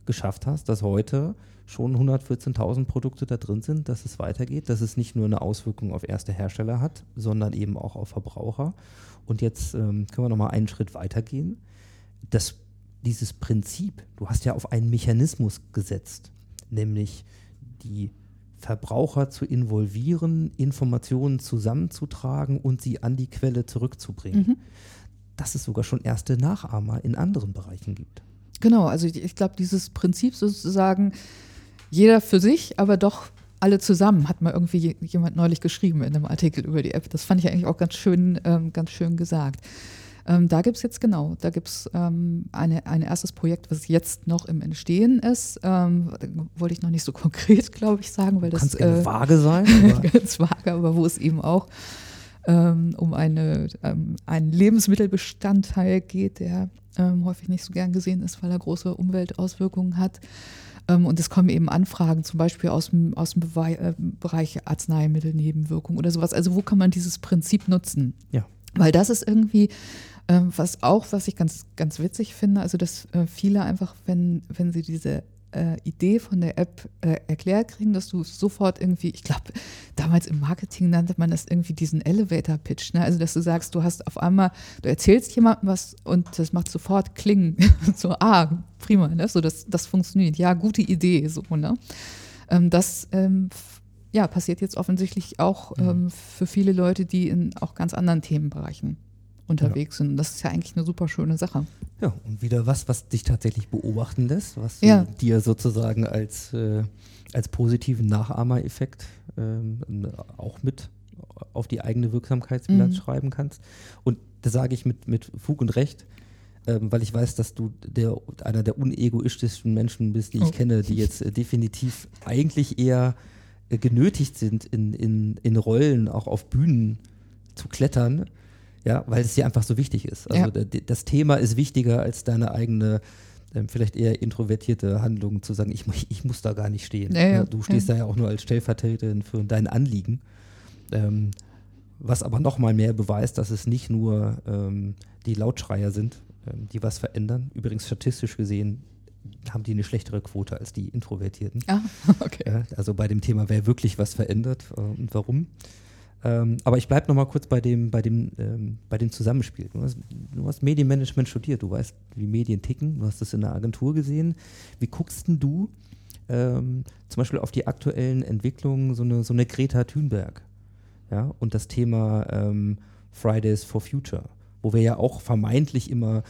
geschafft hast, dass heute schon 114.000 Produkte da drin sind, dass es weitergeht, dass es nicht nur eine Auswirkung auf erste Hersteller hat, sondern eben auch auf Verbraucher. Und jetzt ähm, können wir nochmal einen Schritt weitergehen. Das, dieses Prinzip, du hast ja auf einen Mechanismus gesetzt, nämlich die Verbraucher zu involvieren, Informationen zusammenzutragen und sie an die Quelle zurückzubringen. Dass es sogar schon erste Nachahmer in anderen Bereichen gibt. genau. Also ich, ich glaube, dieses Prinzip sozusagen, jeder für sich, aber doch alle zusammen, hat mal irgendwie je- jemand neulich geschrieben in einem Artikel über die App. Das fand ich eigentlich auch ganz schön, ähm, ganz schön gesagt. Ähm, da gibt es jetzt genau, da gibt es ähm, eine, ein erstes Projekt, was jetzt noch im Entstehen ist. Ähm, wollte ich noch nicht so konkret, glaube ich, sagen, weil das kannst gerne äh, vage sein, aber ganz vage, aber wo es eben auch ähm, um eine, ähm, einen Lebensmittelbestandteil geht, der ähm, häufig nicht so gern gesehen ist, weil er große Umweltauswirkungen hat. Und es kommen eben Anfragen, zum Beispiel aus dem, aus dem äh, Bereich Arzneimittelnebenwirkung oder sowas. Also wo kann man dieses Prinzip nutzen? ja. Weil das ist irgendwie, ähm, was auch, was ich ganz, ganz witzig finde, also dass äh, viele einfach, wenn, wenn sie diese äh, Idee von der App äh, erklärt kriegen, dass du sofort irgendwie, ich glaube, damals im Marketing nannte man das irgendwie diesen Elevator-Pitch, ne? also dass du sagst, du hast auf einmal, du erzählst jemandem was und das macht sofort klingen, so, ah, prima, ne? so das, das funktioniert, ja, gute Idee, so, ne? Ähm, das ähm, ja, passiert jetzt offensichtlich auch ähm, für viele Leute, die in auch ganz anderen Themenbereichen unterwegs sind. Und das ist ja eigentlich eine super schöne Sache. Ja, und wieder was, was dich tatsächlich beobachten lässt, was Ja. du dir sozusagen als, äh, als positiven Nachahmereffekt ähm, auch mit auf die eigene Wirksamkeitsbilanz Mhm. schreiben kannst. Und das sage ich mit, mit Fug und Recht, ähm, weil ich weiß, dass du der, einer der unegoistischsten Menschen bist, die ich Oh. kenne, die jetzt äh, definitiv eigentlich eher äh, genötigt sind, in, in, in Rollen auch auf Bühnen zu klettern, ja, weil es dir einfach so wichtig ist. Also Ja. da- das Thema ist wichtiger als deine eigene, ähm, vielleicht eher introvertierte Handlung zu sagen, ich, ich muss da gar nicht stehen. Ja, ja, du stehst ja. da ja auch nur als Stellvertreterin für dein Anliegen. Ähm, was aber noch mal mehr beweist, dass es nicht nur ähm, die Lautschreier sind, ähm, die was verändern. Übrigens statistisch gesehen haben die eine schlechtere Quote als die Introvertierten. Ah, okay. Also bei dem Thema, wer wirklich was verändert äh, und warum. Ähm, aber ich bleibe nochmal kurz bei dem, bei, dem, ähm, bei dem Zusammenspiel. Du hast, du hast Medienmanagement studiert, du weißt, wie Medien ticken, du hast das in der Agentur gesehen. Wie guckst denn du ähm, zum Beispiel auf die aktuellen Entwicklungen, so eine, so eine Greta Thunberg ja, und das Thema ähm, Fridays for Future, wo wir ja auch vermeintlich immer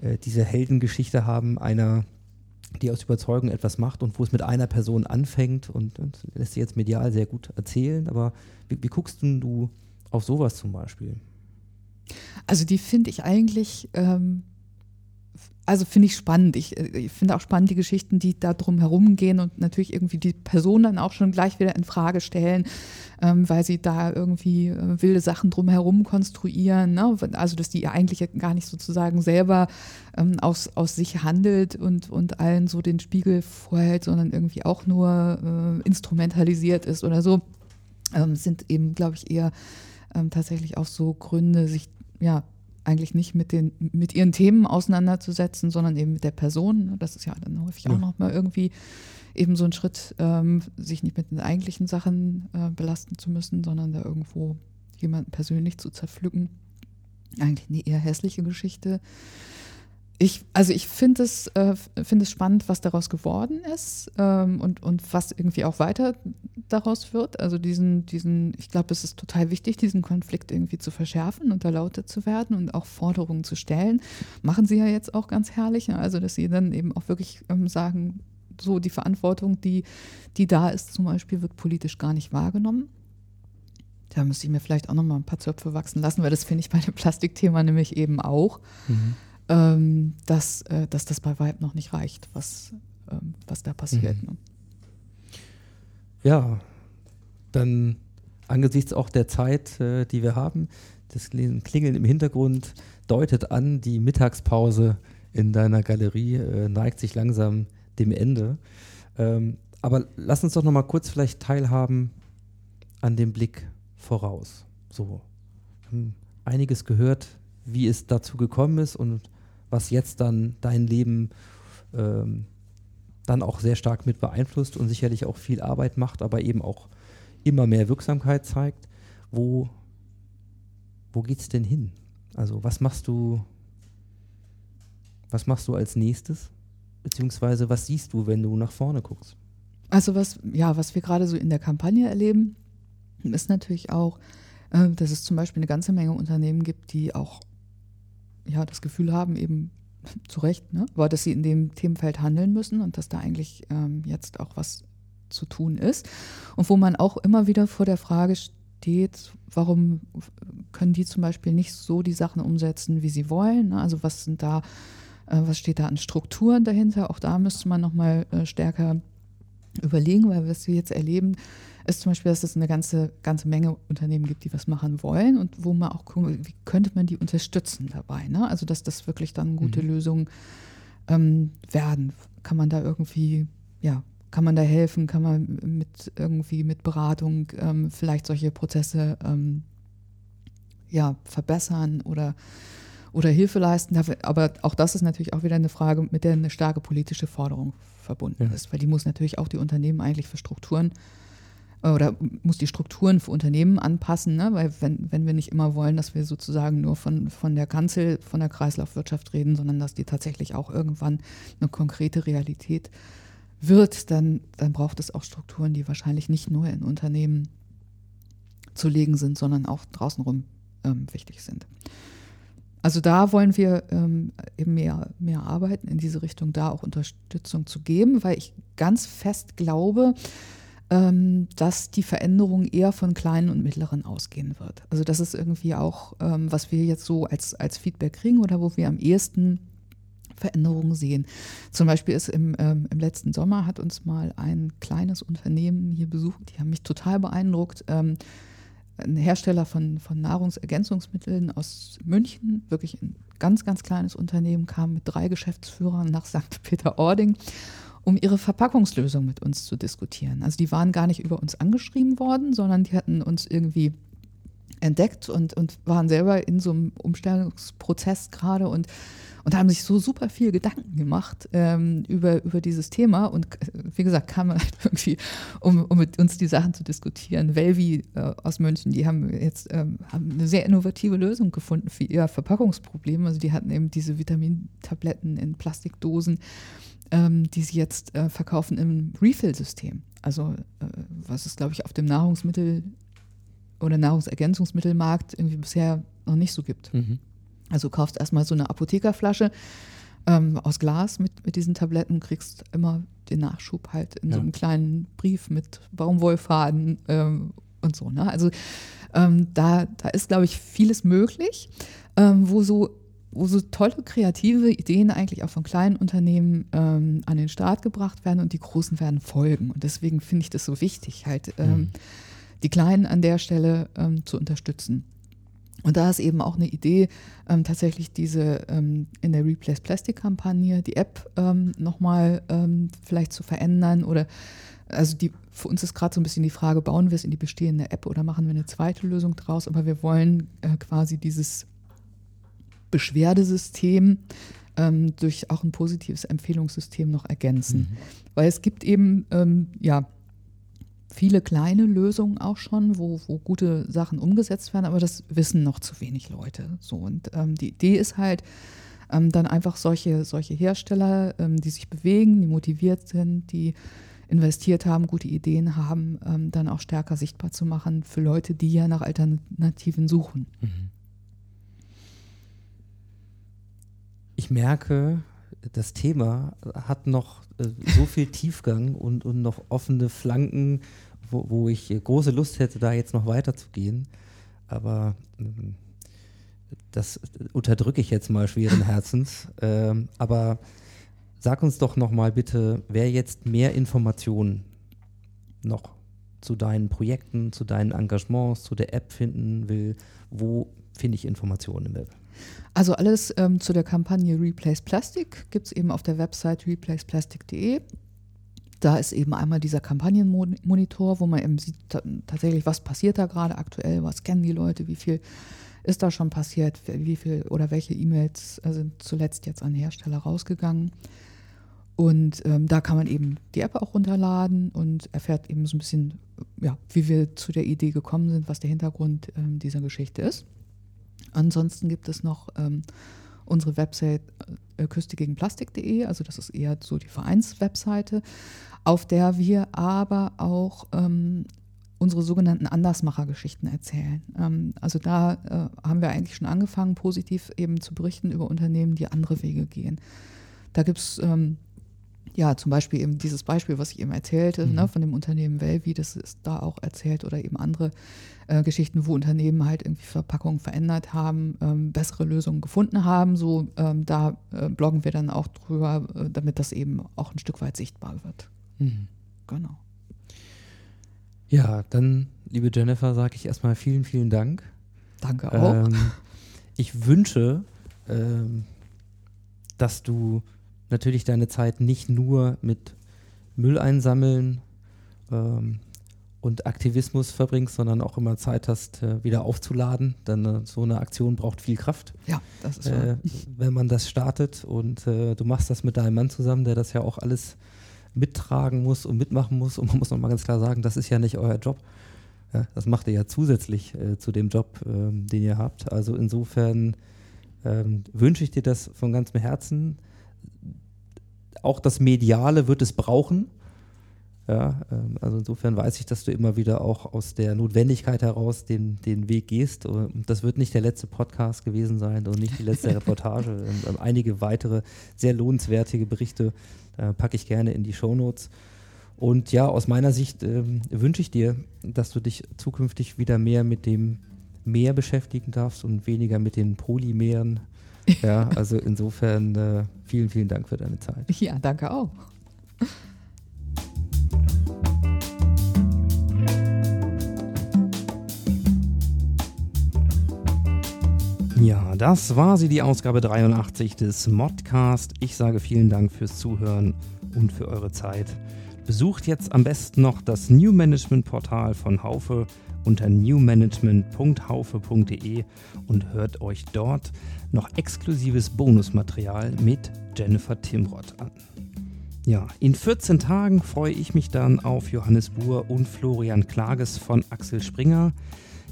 äh, diese Heldengeschichte haben, einer die aus Überzeugung etwas macht und wo es mit einer Person anfängt und, und lässt sich jetzt medial sehr gut erzählen. Aber wie, wie guckst du auf sowas zum Beispiel? Also die finde ich eigentlich, ähm, also finde ich spannend. Ich, äh, ich finde auch spannend die Geschichten, die da drum herum gehen und natürlich irgendwie die Person dann auch schon gleich wieder in Frage stellen, ähm, weil sie da irgendwie äh, wilde Sachen drum herum konstruieren. Ne? Also dass die eigentlich gar nicht sozusagen selber ähm, aus, aus sich handelt und, und allen so den Spiegel vorhält, sondern irgendwie auch nur äh, instrumentalisiert ist oder so. ähm, sind eben, glaube ich, eher ähm, tatsächlich auch so Gründe, sich ja eigentlich nicht mit, den, mit ihren Themen auseinanderzusetzen, sondern eben mit der Person. Das ist ja dann häufig ja. auch nochmal irgendwie eben so ein Schritt, ähm, sich nicht mit den eigentlichen Sachen äh, belasten zu müssen, sondern da irgendwo jemanden persönlich zu zerpflücken. Eigentlich eine eher hässliche Geschichte. Ich, also ich finde es, äh, find es spannend, was daraus geworden ist ähm, und, und was irgendwie auch weiter daraus wird. Also diesen, diesen, ich glaube, es ist total wichtig, diesen Konflikt irgendwie zu verschärfen und da lauter zu werden und auch Forderungen zu stellen. Machen sie ja jetzt auch ganz herrlich. Ne? Also dass sie dann eben auch wirklich ähm, sagen, so die Verantwortung, die, die da ist zum Beispiel, wird politisch gar nicht wahrgenommen. Da müsste ich mir vielleicht auch noch mal ein paar Zöpfe wachsen lassen, weil das finde ich bei dem Plastikthema nämlich eben auch. Mhm ähm, dass, äh, dass das bei Weib noch nicht reicht, was, ähm, was da passiert. Mhm. Ne? Ja, dann angesichts auch der Zeit, äh, die wir haben, das Klingeln im Hintergrund deutet an, die Mittagspause in deiner Galerie äh, neigt sich langsam dem Ende. Ähm, aber lass uns doch noch mal kurz vielleicht teilhaben an dem Blick voraus. So, haben einiges gehört, wie es dazu gekommen ist und was jetzt dann dein Leben ähm, dann auch sehr stark mit beeinflusst und sicherlich auch viel Arbeit macht, aber eben auch immer mehr Wirksamkeit zeigt. Wo, wo geht es denn hin? Also was machst du, was machst du als nächstes? Beziehungsweise was siehst du, wenn du nach vorne guckst? Also was, ja, was wir gerade so in der Kampagne erleben, ist natürlich auch, äh, dass es zum Beispiel eine ganze Menge Unternehmen gibt, die auch ja, das Gefühl haben, eben zu Recht, ne? aber dass sie in dem Themenfeld handeln müssen und dass da eigentlich ähm, jetzt auch was zu tun ist. Und wo man auch immer wieder vor der Frage steht, warum können die zum Beispiel nicht so die Sachen umsetzen, wie sie wollen? Ne? Also was sind da, äh, was steht da an Strukturen dahinter? Auch da müsste man nochmal äh, stärker überlegen, weil was wir jetzt erleben, ist zum Beispiel, dass es eine ganze, ganze Menge Unternehmen gibt, die was machen wollen und wo man auch gucken, wie könnte man die unterstützen dabei. Ne? Also dass das wirklich dann gute mhm. Lösungen ähm, werden. Kann man da irgendwie, ja, kann man da helfen, kann man mit irgendwie mit Beratung ähm, vielleicht solche Prozesse ähm, ja, verbessern oder oder Hilfe leisten. Aber auch das ist natürlich auch wieder eine Frage, mit der eine starke politische Forderung verbunden ja. ist, weil die muss natürlich auch die Unternehmen eigentlich für Strukturen oder muss die Strukturen für Unternehmen anpassen, ne? weil wenn, wenn wir nicht immer wollen, dass wir sozusagen nur von, von der Kanzel, von der Kreislaufwirtschaft reden, sondern dass die tatsächlich auch irgendwann eine konkrete Realität wird, dann, dann braucht es auch Strukturen, die wahrscheinlich nicht nur in Unternehmen zu legen sind, sondern auch draußenrum ähm, wichtig sind. Also da wollen wir ähm, eben mehr, mehr arbeiten in diese Richtung, da auch Unterstützung zu geben, weil ich ganz fest glaube, dass die Veränderung eher von kleinen und mittleren ausgehen wird. Also das ist irgendwie auch, ähm, was wir jetzt so als, als Feedback kriegen oder wo wir am ehesten Veränderungen sehen. Zum Beispiel ist im, ähm, im letzten Sommer hat uns mal ein kleines Unternehmen hier besucht, die haben mich total beeindruckt. Ähm, ein Hersteller von, von Nahrungsergänzungsmitteln aus München, wirklich ein ganz, ganz kleines Unternehmen, kam mit drei Geschäftsführern nach St. Peter-Ording um ihre Verpackungslösung mit uns zu diskutieren. Also die waren gar nicht über uns angeschrieben worden, sondern die hatten uns irgendwie entdeckt und, und waren selber in so einem Umstellungsprozess gerade und, und haben sich so super viel Gedanken gemacht ähm, über, über dieses Thema. Und wie gesagt, kamen halt irgendwie, um, um mit uns die Sachen zu diskutieren. Velvi äh, aus München, die haben jetzt ähm, haben eine sehr innovative Lösung gefunden für ihr Verpackungsproblem. Also die hatten eben diese Vitamintabletten in Plastikdosen ähm, die sie jetzt äh, verkaufen im Refill-System. Also äh, was es, glaube ich, auf dem Nahrungsmittel- oder Nahrungsergänzungsmittelmarkt irgendwie bisher noch nicht so gibt. Mhm. Also du kaufst erstmal so eine Apothekerflasche ähm, aus Glas mit, mit diesen Tabletten, kriegst immer den Nachschub halt in ja. so einem kleinen Brief mit Baumwollfaden ähm, und so. Ne? Also ähm, da, da ist, glaube ich, vieles möglich, ähm, wo so wo so tolle kreative Ideen eigentlich auch von kleinen Unternehmen ähm, an den Start gebracht werden und die großen werden folgen. Und deswegen finde ich das so wichtig, halt ähm, mhm. die Kleinen an der Stelle ähm, zu unterstützen. Und da ist eben auch eine Idee, ähm, tatsächlich diese ähm, in der Replace Plastic Kampagne die App ähm, nochmal ähm, vielleicht zu verändern oder also die, für uns ist gerade so ein bisschen die Frage, bauen wir es in die bestehende App oder machen wir eine zweite Lösung draus? Aber wir wollen äh, quasi dieses Beschwerdesystem ähm, durch auch ein positives Empfehlungssystem noch ergänzen. Mhm. Weil es gibt eben, ähm, ja, viele kleine Lösungen auch schon, wo, wo gute Sachen umgesetzt werden, aber das wissen noch zu wenig Leute. So, und ähm, die Idee ist halt, ähm, dann einfach solche, solche Hersteller, ähm, die sich bewegen, die motiviert sind, die investiert haben, gute Ideen haben, ähm, dann auch stärker sichtbar zu machen für Leute, die ja nach Alternativen suchen. Mhm. Ich merke, das Thema hat noch äh, so viel Tiefgang und, und noch offene Flanken, wo, wo ich große Lust hätte, da jetzt noch weiterzugehen. Aber ähm, das unterdrücke ich jetzt mal schweren Herzens. Ähm, aber Sag uns doch nochmal bitte, wer jetzt mehr Informationen noch zu deinen Projekten, zu deinen Engagements, zu der App finden will, wo finde ich Informationen im Web? Also alles ähm, zu der Kampagne Replace Plastic gibt es eben auf der Website replaceplastic.de. Da ist eben einmal dieser Kampagnenmonitor, wo man eben sieht tatsächlich, was passiert da gerade aktuell, was kennen die Leute, wie viel ist da schon passiert, wie viel oder welche E-Mails sind zuletzt jetzt an Hersteller rausgegangen. Und ähm, da kann man eben die App auch runterladen und erfährt eben so ein bisschen, ja, wie wir zu der Idee gekommen sind, was der Hintergrund ähm, dieser Geschichte ist. Ansonsten gibt es noch ähm, unsere Website äh, Küste gegen Plastik.de, also das ist eher so die Vereinswebseite, auf der wir aber auch ähm, unsere sogenannten Andersmacher-Geschichten erzählen. Ähm, also da äh, haben wir eigentlich schon angefangen, positiv eben zu berichten über Unternehmen, die andere Wege gehen. Da gibt es ähm, ja, zum Beispiel eben dieses Beispiel, was ich eben erzählte, ne, mhm. ne, von dem Unternehmen Velvi, das ist da auch erzählt oder eben andere äh, Geschichten, wo Unternehmen halt irgendwie Verpackungen verändert haben, ähm, bessere Lösungen gefunden haben. So, ähm, da äh, bloggen wir dann auch drüber, äh, damit das eben auch ein Stück weit sichtbar wird. Mhm. Genau. Ja, dann, liebe Jennifer, sage ich erstmal vielen, vielen Dank. Danke auch. Ähm, ich wünsche, ähm, dass du natürlich deine Zeit nicht nur mit Müll einsammeln ähm, und Aktivismus verbringst, sondern auch immer Zeit hast, äh, wieder aufzuladen. Denn äh, so eine Aktion braucht viel Kraft. Ja, das ist äh, Wenn man das startet und äh, du machst das mit deinem Mann zusammen, der das ja auch alles mittragen muss und mitmachen muss. Und man muss nochmal ganz klar sagen, das ist ja nicht euer Job. Ja, das macht ihr ja zusätzlich äh, zu dem Job, ähm, den ihr habt. Also insofern ähm, wünsche ich dir das von ganzem Herzen auch das Mediale wird es brauchen. Ja, ähm, also insofern weiß ich, dass du immer wieder auch aus der Notwendigkeit heraus den, den Weg gehst. Und das wird nicht der letzte Podcast gewesen sein und nicht die letzte Reportage. Und ähm, einige weitere sehr lohnenswerte Berichte äh, packe ich gerne in die Shownotes. Und ja, aus meiner Sicht äh, wünsche ich dir, dass du dich zukünftig wieder mehr mit dem Meer beschäftigen darfst und weniger mit den Polymeren ja, also insofern äh, vielen, vielen Dank für deine Zeit. Ja, danke auch. Ja, das war sie, die Ausgabe 83 des Modcast. Ich sage vielen Dank fürs Zuhören und für eure Zeit. Besucht jetzt am besten noch das New Management Portal von Haufe unter newmanagement.haufe.de und hört euch dort noch exklusives Bonusmaterial mit Jennifer Timrott an. Ja, in 14 Tagen freue ich mich dann auf Johannes Buhr und Florian Klages von Axel Springer.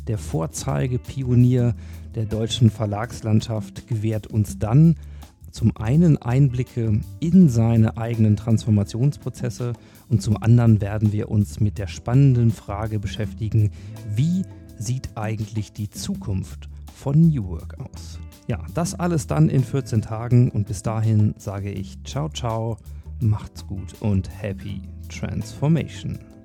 Der Vorzeigepionier der deutschen Verlagslandschaft gewährt uns dann zum einen Einblicke in seine eigenen Transformationsprozesse und zum anderen werden wir uns mit der spannenden Frage beschäftigen, wie sieht eigentlich die Zukunft von New Work aus? Ja, das alles dann in 14 Tagen und bis dahin sage ich ciao ciao, macht's gut und happy transformation.